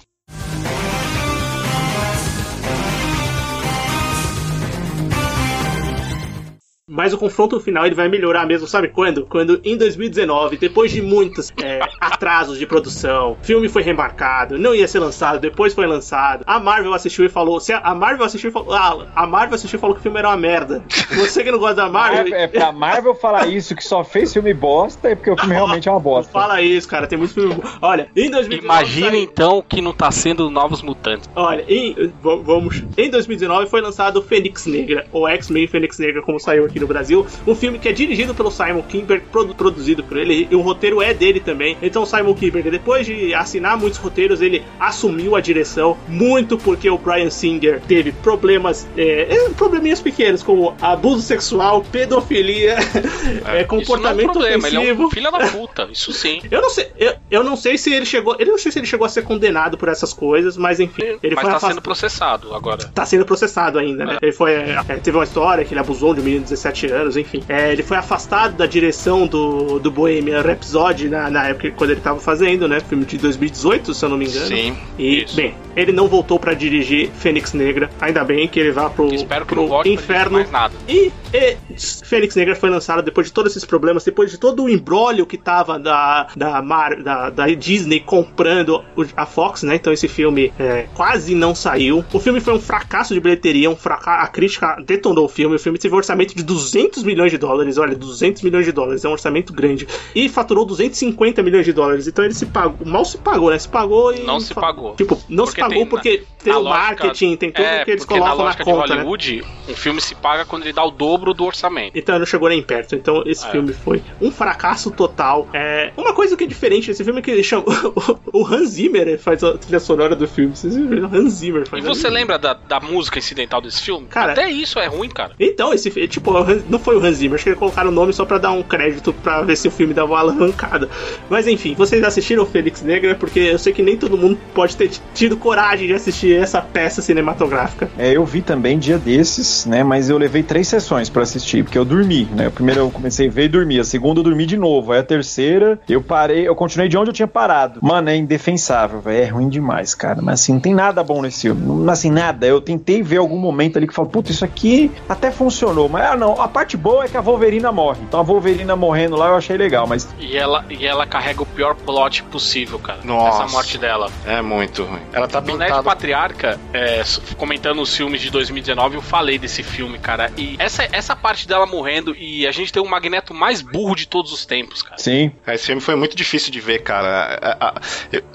Mas o confronto final ele vai melhorar mesmo, sabe quando? Quando em 2019, depois de muitos é, atrasos de produção, o filme foi remarcado, não ia ser lançado, depois foi lançado. A Marvel assistiu e falou: se a Marvel assistiu e falou, ah, a Marvel assistiu e falou que o filme era uma merda. Você que não gosta da Marvel. É, é pra Marvel falar isso, que só fez filme bosta, é porque o filme realmente é uma bosta. Fala isso, cara, tem muito filme. Olha, em 2019. Imagina saiu- então que não tá sendo Novos Mutantes. Olha, em, vamos. Em 2019 foi lançado Fênix Negra, ou X-Men Fênix Negra, como saiu aqui no Brasil. Um filme que é dirigido pelo Simon Kinberg, produ- produzido por ele, e o roteiro é dele também. Então, o Simon Kinberg, depois de assinar muitos roteiros, ele assumiu a direção, muito porque o Brian Singer teve problemas, é, é, probleminhas pequenos, como abuso sexual, pedofilia, é, comportamento Isso não é um problema, ele é ofensivo. um filho da puta, isso sim. Eu não sei, eu, eu não sei se ele chegou, eu não sei se ele chegou a ser condenado por essas coisas, mas enfim, ele Mas foi tá afastado. sendo processado agora. Tá sendo processado ainda, né? Ele foi. é, teve uma história que ele abusou de um menino de 17 anos, enfim. É, ele foi afastado da direção do, do Bohemian Rhapsody na, na época quando ele tava fazendo, né? Filme de 2018, se eu não me engano. Sim. E, Isso. bem, ele não voltou pra dirigir Fênix Negra. Ainda bem que ele vá pro, Espero que pro não volte inferno. mais nada. E, e Fênix Negra foi lançada depois de todos esses problemas, depois de todo o embrólio que tava da, da, Mar, da, da Disney comprando a Fox, né? Então esse filme é, quase não saiu. O filme foi um fracasso de bilheteria, um fraca a crítica detonou o filme. O filme teve um orçamento de 200 milhões de dólares. Olha, 200 milhões de dólares, é um orçamento grande. E faturou 250 milhões de dólares. Então ele se pagou, mal se pagou, né? Se pagou e. Não se pagou. Tipo, não se Porque pagou tem- porque tem o lógica- marketing, tem tudo é, que eles na colocam na, lógica conta, de né? Hollywood, um filme se paga quando ele dá o dobro do orçamento. Então não chegou nem perto. Então esse É. filme foi um fracasso total. É, uma coisa que é diferente desse filme é que ele chama. o Hans Zimmer faz a trilha sonora do filme. Vocês viram? O Hans Zimmer E faz você a... lembra da, da música incidental desse filme? Cara- Até isso é ruim, cara. Então, esse fi- tipo, o Não foi o Hans Zimmer, acho que eles colocaram o nome só pra dar um crédito pra ver se o filme dava uma alavancada. Mas enfim, vocês assistiram Fênix Negra? Porque eu sei que nem todo mundo pode ter tido coragem de assistir essa peça cinematográfica. É, eu vi também dia desses, né? Mas eu levei três sessões pra assistir, porque eu dormi, né? A primeira eu comecei a ver e dormi, a segunda eu dormi de novo, aí a terceira eu parei, eu continuei de onde eu tinha parado. Mano, é indefensável, velho, é ruim demais, cara. Mas assim, não tem nada bom nesse filme, não, assim, nada. Eu tentei ver algum momento ali que falo, puta, isso aqui até funcionou, mas ah, não, a parte boa é que a Wolverina morre. Então a Wolverina morrendo lá eu achei legal, mas E ela, e ela carrega o pior plot possível, cara. Nossa. Essa morte dela. É muito ruim. Ela tá No Nerd pintada. Patriarca, é, comentando os filmes de 2019, eu falei desse filme, cara. E essa, essa parte dela morrendo, e a gente tem o Magneto mais burro de todos os tempos, cara. sim. Esse filme foi muito difícil de ver, cara. A, a-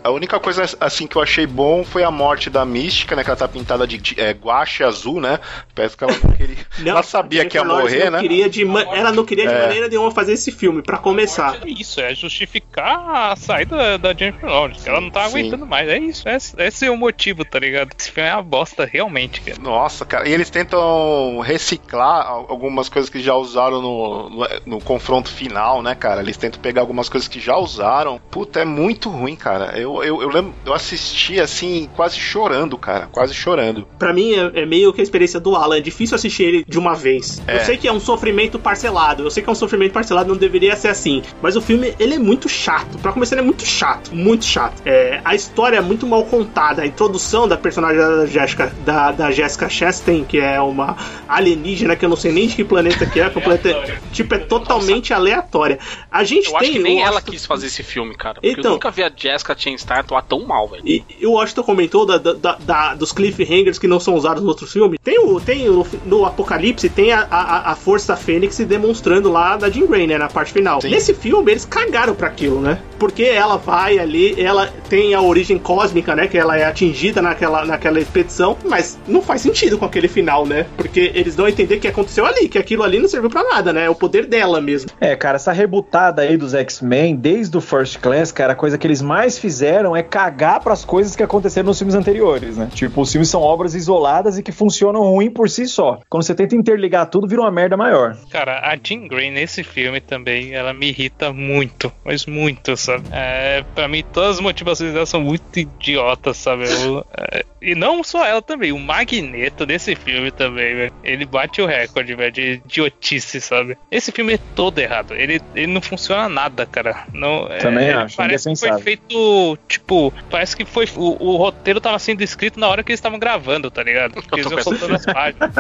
a única coisa assim que eu achei bom foi a morte da Mística, né? Que ela tá pintada de, de é, guache azul, né? Parece que ela não queria. ela sabia que ia Lawrence morrer, né? Queria de ela não queria de É. maneira nenhuma fazer esse filme, pra começar. É isso, é justificar a saída da Jennifer Lawrence. ela não tá Sim. aguentando mais. É isso, esse, esse é o motivo, tá ligado? Esse filme é uma bosta, realmente, cara. Nossa, cara. E eles tentam reciclar al- algumas coisas que já usaram no, no, no confronto final, né, cara? Eles tentam pegar algumas coisas que já usaram. Puta, é muito ruim, cara. Eu, eu, eu lembro, eu assisti assim, quase chorando, cara. Quase chorando. Pra mim é, é meio que a experiência do Alan, é difícil assistir ele de uma vez. Eu É. sei que é um sofrimento parcelado, eu sei que é um sofrimento parcelado, não deveria ser assim. Mas o filme, ele é muito chato. Pra começar, ele é muito chato, muito chato. É, a história é muito mal contada, a introdução da personagem da Jessica, da, da Jessica Chastain, que é uma alienígena que eu não sei nem de que planeta que é, que o planeta, tipo, é totalmente aleatória. A gente Eu tem acho que nem ela quis fazer esse filme, cara. Porque Então- eu nunca vi a Jessica Chastain atuar tão mal, velho. E, e o Washington comentou da- da- da- dos cliffhangers que não são usados no outro filme. Tem o, tem o, no Apocalipse, tem a, a, a Força Fênix se demonstrando lá da Jean Grey, né? Na parte final. Sim. Nesse filme, eles cagaram pra aquilo, né? Porque ela vai ali, ela tem a origem cósmica, né? Que ela é atingida naquela, naquela expedição, mas não faz sentido com aquele final, né? Porque eles dão a entender que aconteceu ali, que aquilo ali não serviu pra nada, né? É o poder dela mesmo. É, cara, essa rebutada aí dos X-Men, desde o First Class, cara, a coisa que eles mais fizeram é cagar pras coisas que aconteceram nos filmes anteriores, né? Tipo, os filmes são obras isoladas e que funcionam ruim por si só. Quando você tenta interligar tudo, vira uma merda maior. Cara, a Jean Grey nesse filme também, ela me irrita muito, mas muito, sabe? É, pra mim, todas as motivações dela são muito idiotas, sabe? Eu, é, E não só ela também, o Magneto desse filme também, velho. Ele bate o recorde, velho, de idiotice, sabe? Esse filme é todo errado. Ele, ele não funciona nada, cara. Não, Também é, acho, Parece que foi feito, tipo, parece que foi. O, o roteiro tava sendo escrito na hora que eles estavam gravando, tá ligado? Porque eles iam soltando as páginas.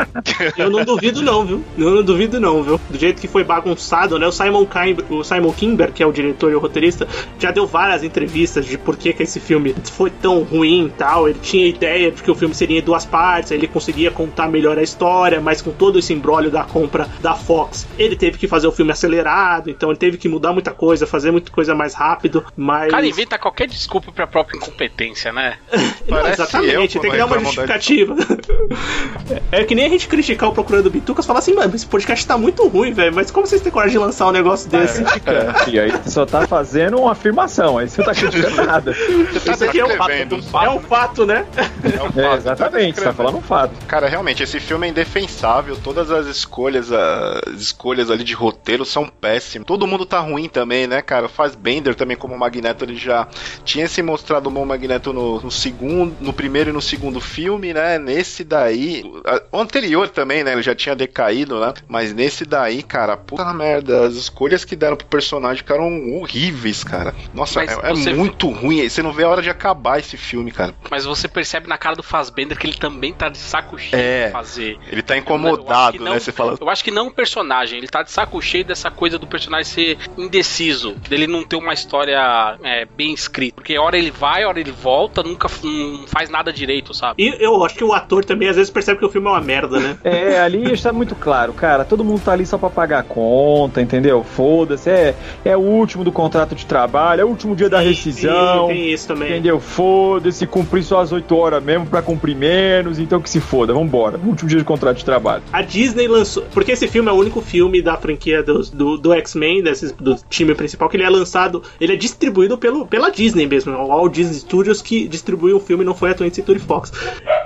Eu não duvido não, viu? Eu não duvido não, viu? Do jeito que foi bagunçado, né? O Simon, Kimber, o Simon Kimber, que é o diretor e o roteirista, já deu várias entrevistas de por que, que esse filme foi tão ruim e tal. Ele tinha ideia de que o filme seria em duas partes, aí ele conseguia contar melhor a história, mas com todo esse embrólio da compra da Fox, ele teve que fazer o filme acelerado, então ele teve que mudar muita coisa, fazer muita coisa mais rápido, mas... O cara inventa qualquer desculpa pra própria incompetência, né? Não, Parece eu exatamente, tem que dar uma justificativa. É que nem a gente criticar o Procurando Bitucas falar assim, mano, esse podcast tá muito ruim, velho, mas como vocês têm coragem de lançar um negócio desse? E aí você só tá fazendo uma afirmação, aí você não tá criticando nada. Você tá Isso aqui é um fato, é um fato, né? É um É, exatamente, você tá falando um fato. Cara, realmente, esse filme é indefensável. Todas as escolhas, as escolhas ali de roteiro são péssimas. Todo mundo tá ruim também, né, cara? Faz Bender também como Magneto, ele já tinha se mostrado um bom Magneto no, no segundo, no primeiro e no segundo filme, né? Nesse daí, o anterior também, né? Ele já tinha decaído, né? Mas nesse daí, cara, puta merda, as escolhas que deram pro personagem ficaram horríveis, cara. Nossa, Mas é, é muito ruim. Você não vê a hora de acabar esse filme, cara. Mas você percebe na cara do Fassbender que ele também tá de saco cheio É. de fazer. Ele tá incomodado, não- né? Você fala, Eu acho que não o personagem, ele tá de saco cheio dessa coisa do personagem ser indeciso, dele não ter uma história é, bem escrita. Porque hora ele vai, hora ele volta, nunca faz nada direito, sabe? E eu acho que o ator também às vezes percebe que o filme é uma merda, né? É, ali está muito claro, cara. Todo mundo tá ali só pra pagar a conta, entendeu? Foda-se, é, é o último do contrato de trabalho, é o último dia da rescisão. Tem isso também. Entendeu? Foda-se, cumprir só as 8 horas mesmo pra cumprir menos, então que se foda, vambora. Último dia de contrato de trabalho. A Disney lançou. Porque esse filme é o único filme da franquia do, do, X-Men, do time principal, que ele é lançado. Ele é distribuído pelo, pela Disney mesmo. O Walt Disney Studios que distribuiu o filme, não foi a 20th Century Fox.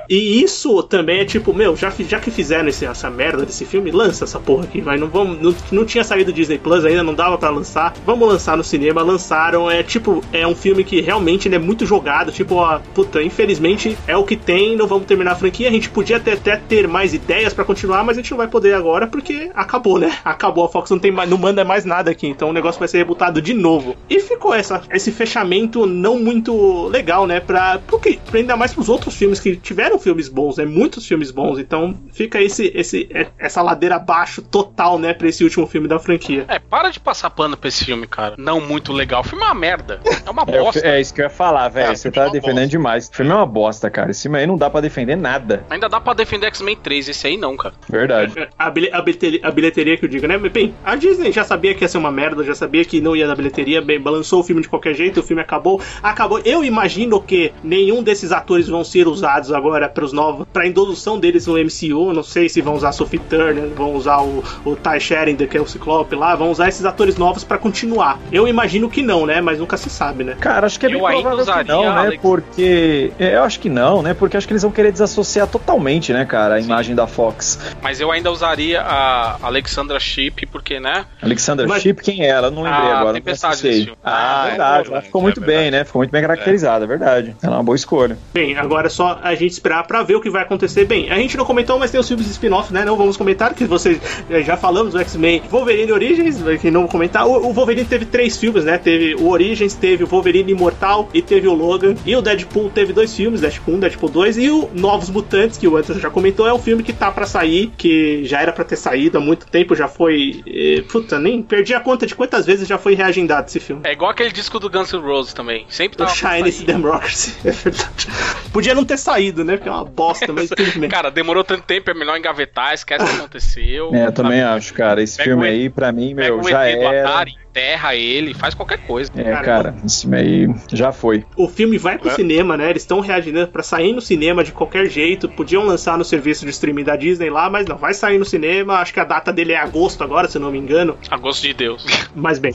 E isso também é tipo, meu, já, já que fizeram esse- essa merda desse filme, lança essa porra aqui, vai. Não, vamos, não, não tinha saído Disney Plus ainda, não dava pra lançar. Vamos lançar no cinema, lançaram. É tipo, é um filme que realmente ele é muito jogado. Tipo, ó, puta, infelizmente é o que tem, não vamos terminar a franquia. A gente podia até, até ter mais ideias pra continuar, mas a gente não vai poder agora porque acabou, né? Acabou, a Fox não, tem mais, não manda mais nada aqui, então o negócio vai ser rebutado de novo. E ficou essa, esse fechamento não muito legal, né? Pra, porque, pra ainda mais pros outros filmes que tiveram filmes bons, né? Muitos filmes bons, então fica esse, esse, é- essa ladeira abaixo total, né? Pra esse último filme da franquia. É, para de passar pano pra esse filme, cara. Não muito legal. O filme é uma merda. É uma É, bosta. fi- é isso que eu ia falar, velho. É, Você tá é defendendo bosta. demais. O filme é uma bosta, cara. Esse aí não dá pra defender nada. Ainda dá pra defender X-Men 3, esse aí não, cara. Verdade. A, bilhe- a bilheteria, a bilheteria que eu digo, né? Bem, a Disney já sabia que ia ser uma merda, já sabia que não ia dar bilheteria, bem, balançou o filme de qualquer jeito, o filme acabou. Acabou. Eu imagino que nenhum desses atores vão ser usados agora para os novos, para introdução deles no MCU. Não sei se vão usar a Sophie Turner, vão usar o, o Ty Sheridan, que é o Ciclope lá, vão usar esses atores novos para continuar. Eu imagino que não, né? Mas nunca se sabe, né? Cara, acho que é Eu bem ainda provável que não, né? Alex. Porque. é, Eu acho que não, né? Porque acho que eles vão querer desassociar totalmente, né, cara, a imagem da Fox. Mas eu ainda usaria a Alexandra Shipp, porque, né? Alexandra Mas- Shipp, quem é ela? Eu Não lembrei Ah, agora. Tempestade não filme. Ah, É, verdade. é Ela ficou muito é bem, verdade. né? Ficou muito bem caracterizada, é verdade. Ela é uma boa escolha. Bem, agora é só a gente esperar pra ver o que vai acontecer. Bem, a gente não comentou, mas tem os filmes de spin-off, né? Não vamos comentar, que vocês eh, já falamos do X-Men Wolverine Origins, que não vou comentar. O, o Wolverine teve três filmes, né? Teve o Origins, teve o Wolverine Imortal e teve o Logan. E o Deadpool teve dois filmes, Deadpool 1, Deadpool 2. E o Novos Mutantes, que o Anderson já comentou, é um filme que tá pra sair, que já era pra ter saído há muito tempo, já foi. eh, puta, nem perdi a conta de quantas vezes já foi reagendado esse filme. É igual aquele disco do Guns N' Roses também. Sempre O tava pra Shine. Democracy, é verdade. Podia não ter saído, né? Porque é uma bosta, mas bem. Cara, demorou tanto tempo, é melhor engavetar, esquece o que aconteceu. É, eu também sabe? acho, cara. Esse Pega filme o E- aí, pra mim, meu, o já era. Atari, enterra ele, faz qualquer coisa. É, Cara, cara, esse aí já foi. O filme vai pro É. cinema, né? Eles estão reagindo pra sair no cinema de qualquer jeito. Podiam lançar no serviço de streaming da Disney lá, mas não, vai sair no cinema. Acho que a data dele é agosto agora, se não me engano. A gosto de Deus. Mas bem,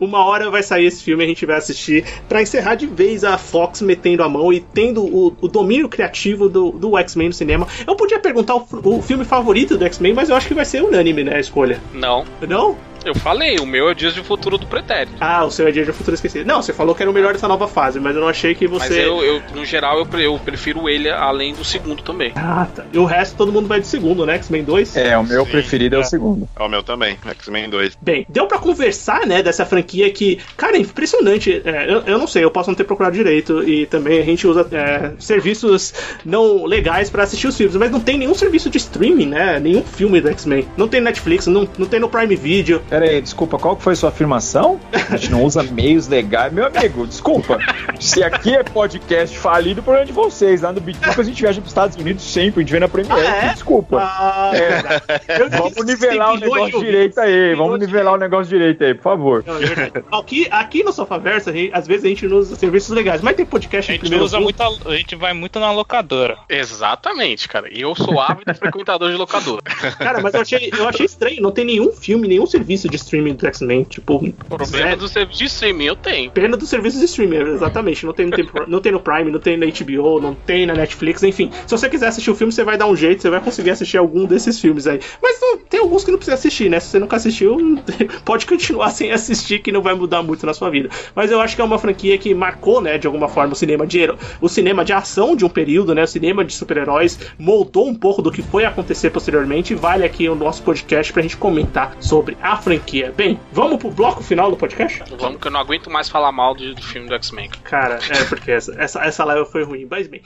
uma hora vai sair esse filme, a gente vai assistir pra encerrar de vez a Fox metendo a mão e tendo o, o domínio criativo do, do X-Men no cinema. Eu podia perguntar o, o filme favorito do X-Men, mas eu acho que vai ser unânime, né? A escolha. Não. Não? Eu falei, o meu é Dias de Futuro do Pretérito. Ah, o seu é Dia de Futuro Esquecido. Não, você falou que era o melhor dessa nova fase, mas eu não achei que Mas você. eu, eu, no geral, eu, eu prefiro ele além do segundo também. Ah, tá. E o resto todo mundo vai de segundo, né? X-Men 2. É, o meu Sim. preferido é o segundo. É o meu também, X-Men 2. Bem, deu pra conversar, né, dessa franquia que, cara, é impressionante. É, eu, eu não sei, eu posso não ter procurado direito e também a gente usa é, serviços não legais pra assistir os filmes, mas não tem nenhum serviço de streaming, né? Nenhum filme do X-Men. Não tem Netflix, não, não tem no Prime Video. Pera aí, desculpa, qual que foi sua afirmação? A gente não usa meios legais. Meu amigo, desculpa. Se aqui é podcast falido, o problema é de vocês. Lá no Bitucas a gente viaja pros Estados Unidos sempre, a gente vê na Premiere. Ah, é? Desculpa. Ah, É. Vamos nivelar o negócio direito aí, vamos nivelar o negócio direito aí, por favor. Não, é aqui, aqui no Sofaverso, a gente- às vezes a gente não usa serviços legais, mas tem podcast A gente primeiro usa muito, a, a gente vai muito na locadora. Exatamente, cara. E eu sou ávido frequentador de locadora. Cara, mas eu achei, eu achei estranho, não tem nenhum filme, nenhum serviço de streaming do X-Men, tipo, Problema do serviço de streaming eu tenho. Pena dos serviços de streaming, exatamente. Não tem, não, tem, não tem no Prime, não tem na HBO, não tem na Netflix, enfim. Se você quiser assistir o filme, você vai dar um jeito, você vai conseguir assistir algum desses filmes aí. Mas não, tem alguns que não precisa assistir, né? Se você nunca assistiu, pode continuar sem assistir, que não vai mudar muito na sua vida. Mas eu acho que é uma franquia que marcou, né, de alguma forma, o cinema de o cinema de ação de um período, né? O cinema de super-heróis moldou um pouco do que foi acontecer posteriormente. E vale aqui o nosso podcast pra gente comentar sobre a franquia. Bem, vamos pro bloco final do podcast? Vamos que eu não aguento mais falar mal do, do filme do X-Men. Cara, é porque essa, essa, essa live foi ruim, mas bem.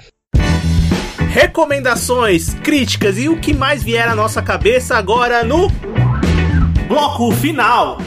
Recomendações, críticas e o que mais vier à nossa cabeça agora no bloco final.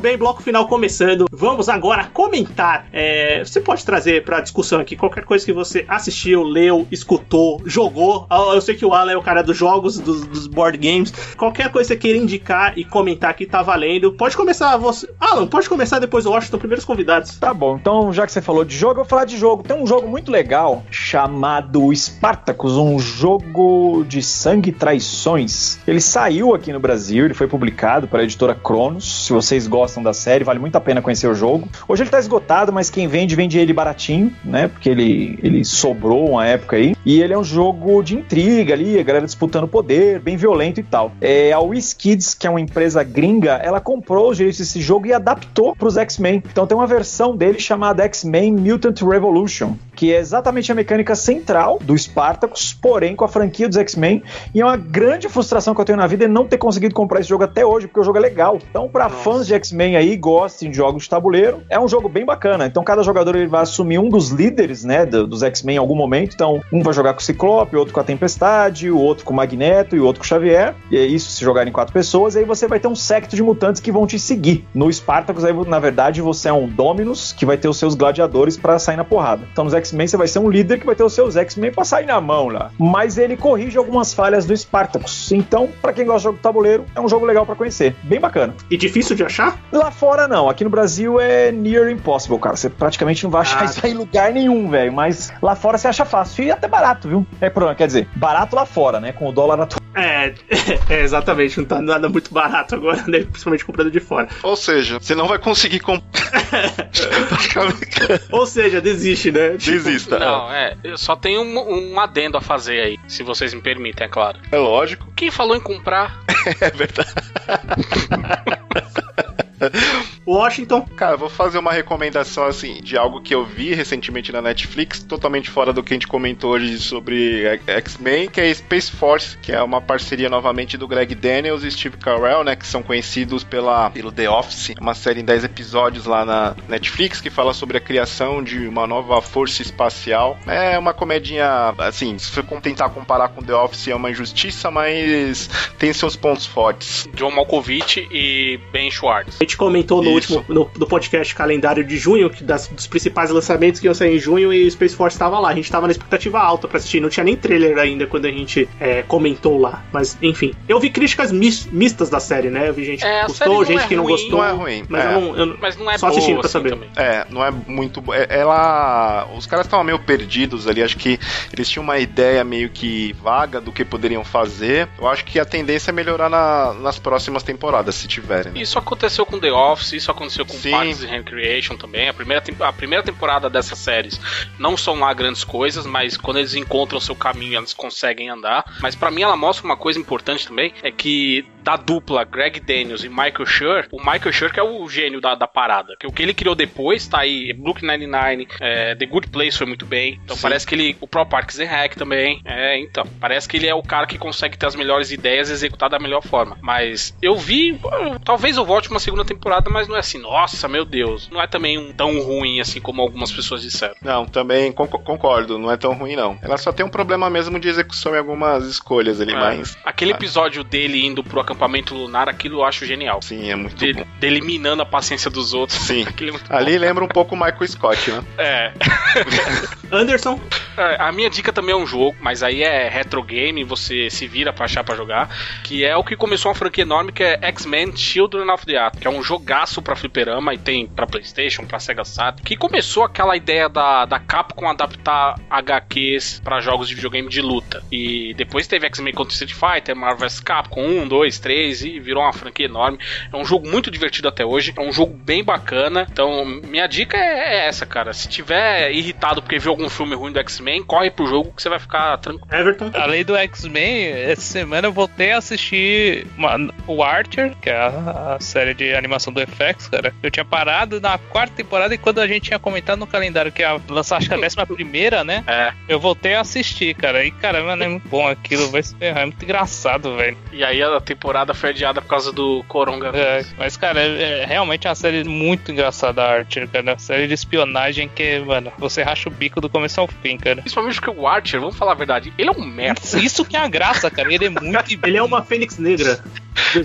Muito bem, bloco final começando. Vamos agora comentar. É, você pode trazer para discussão aqui qualquer coisa que você assistiu, leu, escutou, jogou. Ah, Eu sei que o Alan é o cara dos jogos, dos, dos board games. Qualquer coisa que você queira indicar e comentar aqui tá valendo. Pode começar você. Alan, pode começar depois o Washington, primeiros convidados. Tá bom, então já que você falou de jogo, eu vou falar de jogo. Tem um jogo muito legal chamado Spartacus, um jogo de sangue e traições. Ele saiu aqui no Brasil, ele foi publicado pela editora Cronos. Se vocês gostam da série, vale muito a pena conhecer o jogo. Hoje ele tá esgotado, mas quem vende, vende ele baratinho, né? Porque ele, ele sobrou uma época aí. E ele é um jogo de intriga ali, a galera disputando poder, bem violento e tal. É, a WizKids, que é uma empresa gringa, ela comprou os direitos desse jogo e adaptou pros X-Men. Então tem uma versão dele chamada X-Men Mutant Revolution, que é exatamente a mecânica central do Spartacus, porém com a franquia dos X-Men. E é uma grande frustração que eu tenho na vida é não ter conseguido comprar esse jogo até hoje, porque o jogo é legal. Então, pra fãs de X-Men aí, gostem de jogos de tabuleiro, é um jogo bem bacana. Então, cada jogador ele vai assumir um dos líderes, né, do- dos X-Men em algum momento. Então, um vai jogar com o Ciclope, outro com a Tempestade, o outro com o Magneto e o outro com o Xavier. E é isso se jogarem quatro pessoas. E aí você vai ter um secto de mutantes que vão te seguir. No Spartacus, aí, na verdade, você é um Dominus que vai ter os seus gladiadores pra sair na porrada. Então, nos X-Men, você vai ser um líder que vai ter os seus X-Men pra sair na mão lá. Mas ele corrige algumas falhas do Spartacus. Então, pra quem gosta de jogo de tabuleiro, é um jogo legal pra conhecer. Bem bacana. E difícil de achar? Lá fora não, aqui no Brasil é near impossible, cara. Você praticamente não vai achar Ah. isso aí em lugar nenhum, velho. Mas lá fora você acha fácil e até barato, viu? É problema, quer dizer, barato lá fora, né? Com o dólar atual. É, é, exatamente, não tá nada muito barato agora, né? Principalmente comprando de fora. Ou seja, você não vai conseguir comprar. Ou seja, desiste, né? Tipo, Desista. Não, é. Eu só tenho um, um adendo a fazer aí, se vocês me permitem, é claro. É lógico, Quem falou em comprar? é verdade. Washington, Cara, eu vou fazer uma recomendação assim de algo que eu vi recentemente na Netflix, totalmente fora do que a gente comentou hoje sobre X-Men, que é Space Force, que é uma parceria novamente do Greg Daniels e Steve Carell, né, que são conhecidos pela pelo The Office, uma série em 10 episódios lá na Netflix que fala sobre a criação de uma nova força espacial. É uma comedinha, assim, se for tentar comparar com The Office é uma injustiça, mas tem seus pontos fortes. John Malkovich e Ben Schwartz. Gente comentou no Isso. último no, no podcast calendário de junho, que das, dos principais lançamentos que iam sair em junho e Space Force estava lá. A gente tava na expectativa alta pra assistir, não tinha nem trailer ainda quando a gente é, comentou lá. Mas enfim, eu vi críticas mis- mistas da série, né? Eu vi gente É, que gostou, gente é que não ruim, gostou. não é ruim, Mas é. eu não. eu- Mas não é Só boa assistindo pra assim saber. também. É, não é muito. é- Ela. Os caras estavam meio perdidos ali. Acho que eles tinham uma ideia meio que vaga do que poderiam fazer. Eu acho que a tendência é melhorar na- nas próximas temporadas, se tiverem. né? Isso aconteceu com The Office, isso aconteceu com Sim. Parks and Recreation também. A primeira, a primeira temporada dessas séries não são lá grandes coisas, mas quando eles encontram o seu caminho, eles conseguem andar. Mas pra mim ela mostra uma coisa importante também, é que da dupla Greg Daniels e Michael Schur, o Michael Schur que é o gênio da, da parada. Que o que ele criou depois tá aí, Brooklyn Nine-Nine, é, The Good Place foi muito bem. Então Sim. parece que ele, o próprio Parks and Rec também, é, então, parece que ele é o cara que consegue ter as melhores ideias e executar da melhor forma. Mas eu vi, talvez eu volte uma segunda temporada, mas não é assim, nossa, meu Deus, não é também um tão ruim assim como algumas pessoas disseram. Não, também con- concordo, não é tão ruim não. Ela só tem um problema mesmo de execução em algumas escolhas ali, É. mas Aquele Ah. episódio dele indo pro acampamento lunar, aquilo eu acho genial. sim, é muito De, bom. dele minando a paciência dos outros. Sim. É muito Ali lembra um pouco o Michael Scott, né? bom. É. Anderson, É, A minha dica também é um jogo, mas aí é retro game, você se vira pra achar pra jogar, que é o que começou uma franquia enorme que é X-Men Children of the Atom, que é um jogaço pra fliperama e tem pra Playstation, pra Sega Saturn, que começou aquela ideia da, da Capcom adaptar HQs pra jogos de videogame de luta. E depois teve X-Men contra Street Fighter, Marvel vs Capcom 1, 2, 3 e virou uma franquia enorme. É um jogo muito divertido até hoje, é um jogo bem bacana. Então, minha dica é é essa, cara. Se tiver irritado porque viu algum filme ruim do X-Men, corre pro jogo que você vai ficar tranquilo. Everton. Além do X-Men, essa semana eu voltei a assistir uma- o Archer, que é a, a série de animação do FX, cara. Eu tinha parado na quarta temporada e quando a gente tinha comentado no calendário que ia lançar acho que a décima primeira, né? É. Eu voltei a assistir, cara. E, cara, mano, é muito bom aquilo, vai se ferrar. É muito engraçado, velho. E aí a temporada foi adiada por causa do Coronga. É, mas, cara, é, é realmente uma série muito engraçada, a Archer, cara. Uma série de espionagem que, mano, você racha o bico do começo ao fim, cara. Principalmente porque o Archer, vamos falar a verdade, ele é um merda. Isso que é a graça, cara. Ele é muito Ele é uma fênix negra.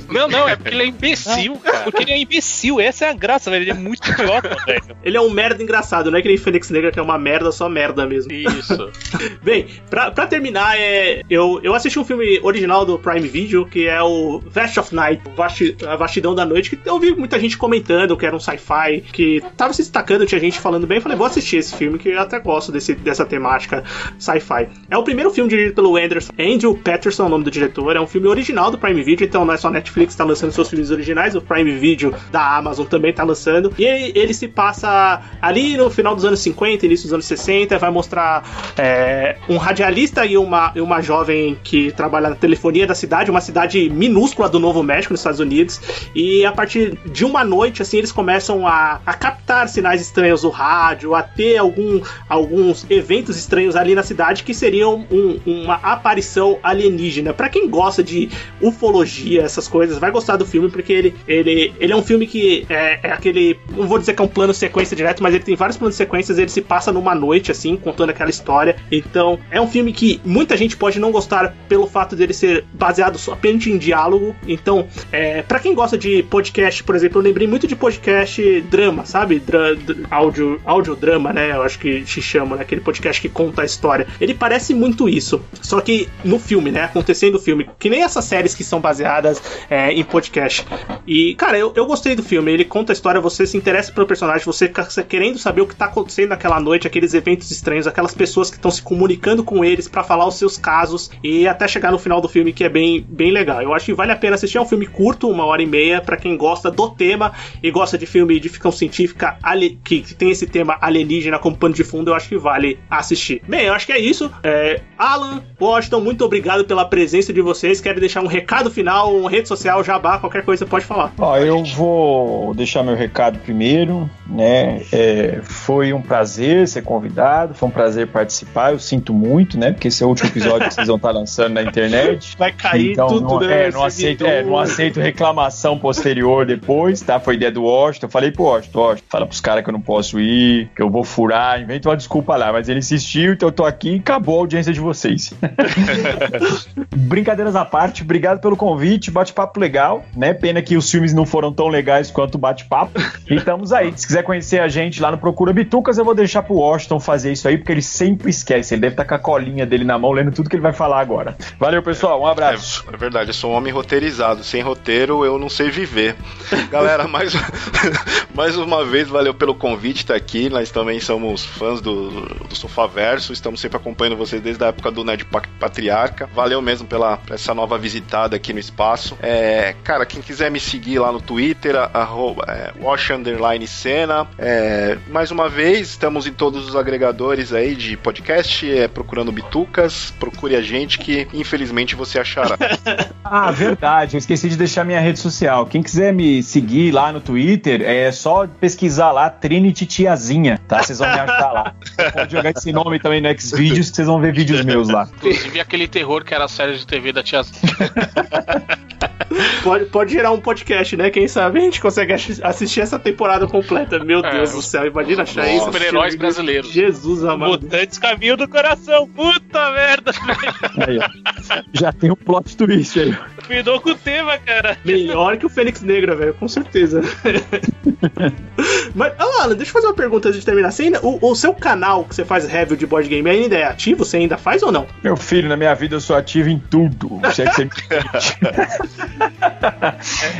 Não, não, é porque ele é imbecil, cara. Porque ele é imbecil, essa é a graça, velho. Ele é muito idiota, velho. Ele é um merda engraçado, não é que nem Fênix Negra que é uma merda, só merda mesmo. Isso. Bem, pra, pra terminar, é, eu, eu assisti um filme original do Prime Video, que é o Vast of Night, Vasti- A Vastidão da Noite, que eu vi muita gente comentando que era um sci-fi, que tava se destacando, tinha gente falando bem. Eu falei, vou assistir esse filme, que eu até gosto desse, dessa temática sci-fi. É o primeiro filme dirigido pelo Anderson, Andrew Patterson, é o nome do diretor. É um filme original do Prime Video, então não é só Netflix que tá lançando seus filmes originais, o Prime Video da Amazon também tá lançando. E ele, ele se passa ali no final dos anos 50, início dos anos 60, vai mostrar é, um radialista e uma, uma jovem que trabalha na telefonia da cidade, uma cidade minúscula do Novo México, nos Estados Unidos. E a partir de uma noite, assim, eles começam a, a captar sinais estranhos do rádio, a ter algum, alguns eventos estranhos ali na cidade que seriam um- uma aparição alienígena. Pra quem gosta de ufologia, essas coisas, vai gostar do filme, porque ele, ele, ele é um filme que é, é aquele. Não vou dizer que é um plano sequência direto, mas ele tem vários planos sequências, ele se passa numa noite, assim, contando aquela história. Então, é um filme que muita gente pode não gostar pelo fato dele ser baseado apenas em diálogo. Então, é, para quem gosta de podcast, por exemplo, eu lembrei muito de podcast drama, sabe? Dra dr- áudio, audiodrama, né? Eu acho que se chama, né? Aquele podcast que conta a história. Ele parece muito isso. Só que no filme, né? Acontecendo no filme. Que nem essas séries que são baseadas é, em podcast. E, cara, eu, eu gostei do filme. Ele conta a história, você se interessa pelo personagem, você fica querendo saber o que tá acontecendo naquela noite, aqueles eventos estranhos, aquelas pessoas que estão se comunicando com eles pra falar os seus casos e até chegar no final do filme que é bem, bem legal. Eu acho que vale a pena assistir. É um filme curto, uma hora e meia, pra quem gosta do tema e gosta de filme de ficção científica que, tem esse tema alienígena como pano de fundo, eu acho que vale assistir. Bem, eu acho que é isso. É, Alan, Washington, muito obrigado pela presença de vocês. Quero deixar um recado final, uma rede social, jabá, qualquer coisa pode falar. Ó, eu vou deixar meu recado primeiro, né? É, foi um prazer ser convidado, foi um prazer participar. Eu sinto muito, né? Porque esse é o último episódio que vocês vão estar lançando na internet. Vai cair então, tudo, não, né? é, não aceito, é, não aceito reclamação posterior depois, tá? Foi ideia do Washington. Eu falei pro Washington, Washington, fala pros caras que eu não posso ir, que eu vou furar, inventa uma desculpa lá. Mas ele insistiu, então eu tô aqui e acabou a audiência de vocês. Brincadeiras à parte, obrigado pelo convite, bate-papo legal, né? Pena que os filmes não foram tão legais quanto o bate-papo. E estamos aí. Se quiser conhecer a gente lá no Procura Bitucas, eu vou deixar pro Washington fazer isso aí, porque ele sempre esquece. Ele deve estar com a colinha dele na mão, lendo tudo que ele vai falar agora. Valeu, pessoal. Um abraço. É, é verdade, eu sou um homem roteirizado. Sem roteiro eu não sei viver. Galera, mais, mais uma vez, valeu pelo convite estar aqui. Nós também somos fãs do, do Sofaverso. Estamos sempre acompanhando vocês desde a época do Nerd Pa- Patriarca. Valeu mesmo pela, essa nova visitada aqui no espaço. É, cara, quem quiser me seguir lá no Twitter, arroba, é, wash underline cena. É, mais uma vez, estamos em todos os agregadores aí de podcast, é, procurando bitucas. Procure a gente que infelizmente você achará. ah, verdade. Eu esqueci de deixar minha rede social. Quem quiser me seguir lá no Twitter, é só pesquisar lá Trinity Tiazinha, tá? Vocês vão me achar lá. Pode jogar esse nome também no Xvideos que vocês vão ver vídeos meus lá. Inclusive aquele terror que era a série de TV da Tiazinha. pode, pode gerar um podcast, né? Quem sabe a gente consegue assistir essa temporada completa. Meu é, Deus do céu, imagina achar isso. Super-heróis brasileiros. Jesus amado. Mutantes caminho do coração. Puta merda. Aí, Já tem um plot twist aí. Combinou com o tema, cara. Melhor que o Fênix Negra, velho, com certeza. Mas, Alan, deixa eu fazer uma pergunta antes de terminar. Você ainda, o, o, seu canal que você faz review de board game ainda é ativo? Você ainda faz ou não? Meu filho, na minha vida eu sou ativo em tudo. Se é que você me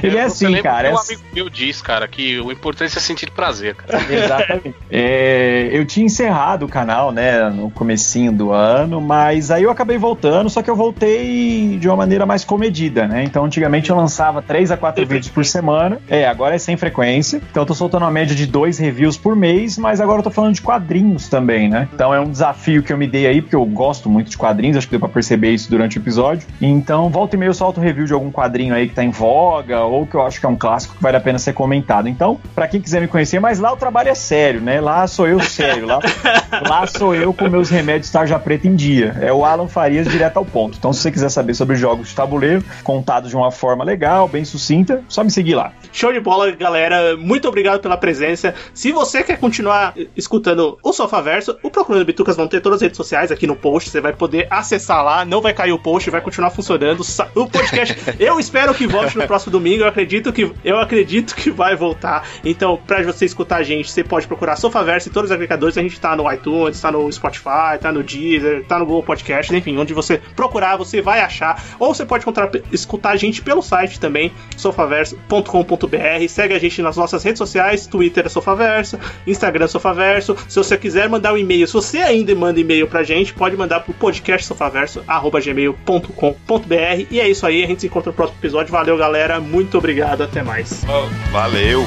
Ele é assim, cara. Um é amigo meu diz, cara, que o importante é sentir prazer, cara. Exatamente. É, eu tinha encerrado o canal, né, no comecinho do ano, mas aí eu acabei voltando, só que eu voltei de uma maneira mais comedida, né? Então, antigamente eu lançava 3 a 4 vídeos por semana. É, agora é sem frequência. Então eu tô soltando uma média de dois reviews por mês, mas agora eu tô falando de quadrinhos também, né? Então é um desafio que eu me dei aí, porque eu gosto muito de quadrinhos, acho que deu pra perceber isso durante o episódio. Então, volta e meia eu solto review de algum quadrinho aí que tá em voga, ou que eu acho que é um clássico que vale a pena ser comentado. Então, para quem quiser me conhecer, mas lá o trabalho é sério, né? Lá sou eu sério, lá, lá sou eu com meus remédios tarja preta em dia. É o Alan Farias direto ao ponto. Então, se você quiser saber sobre jogos de tabuleiro, contados de uma forma legal, bem sucinta, só me seguir lá. Show de bola, galera. Muito obrigado pela presença. Se você quer continuar escutando o Sofaverso, o Procurando Bitucas vão ter todas as redes sociais aqui no post. Você vai poder acessar lá, não vai cair o post, vai continuar funcionando. O podcast, eu espero que volte no próximo domingo. Eu acredito que eu acredito que vai voltar. Então, pra você escutar a gente, você pode procurar Sofaverso em todos os agregadores. A gente tá no iTunes, tá no Spotify, tá no Deezer, tá no Google Podcast, enfim, onde você procurar, você vai achar. Ou você pode escutar a gente pelo site também, sofaverso.com.br. Segue a gente nas nossas redes sociais, Twitter é Sofaverso, Instagram é Sofaverso. Se você quiser mandar um e-mail, se você ainda manda e-mail pra gente, pode mandar pro podcastsofaverso.gmail.com.br. E é isso aí, a gente se encontra no próximo episódio. Valeu, galera. Muito obrigado. Até mais. Valeu.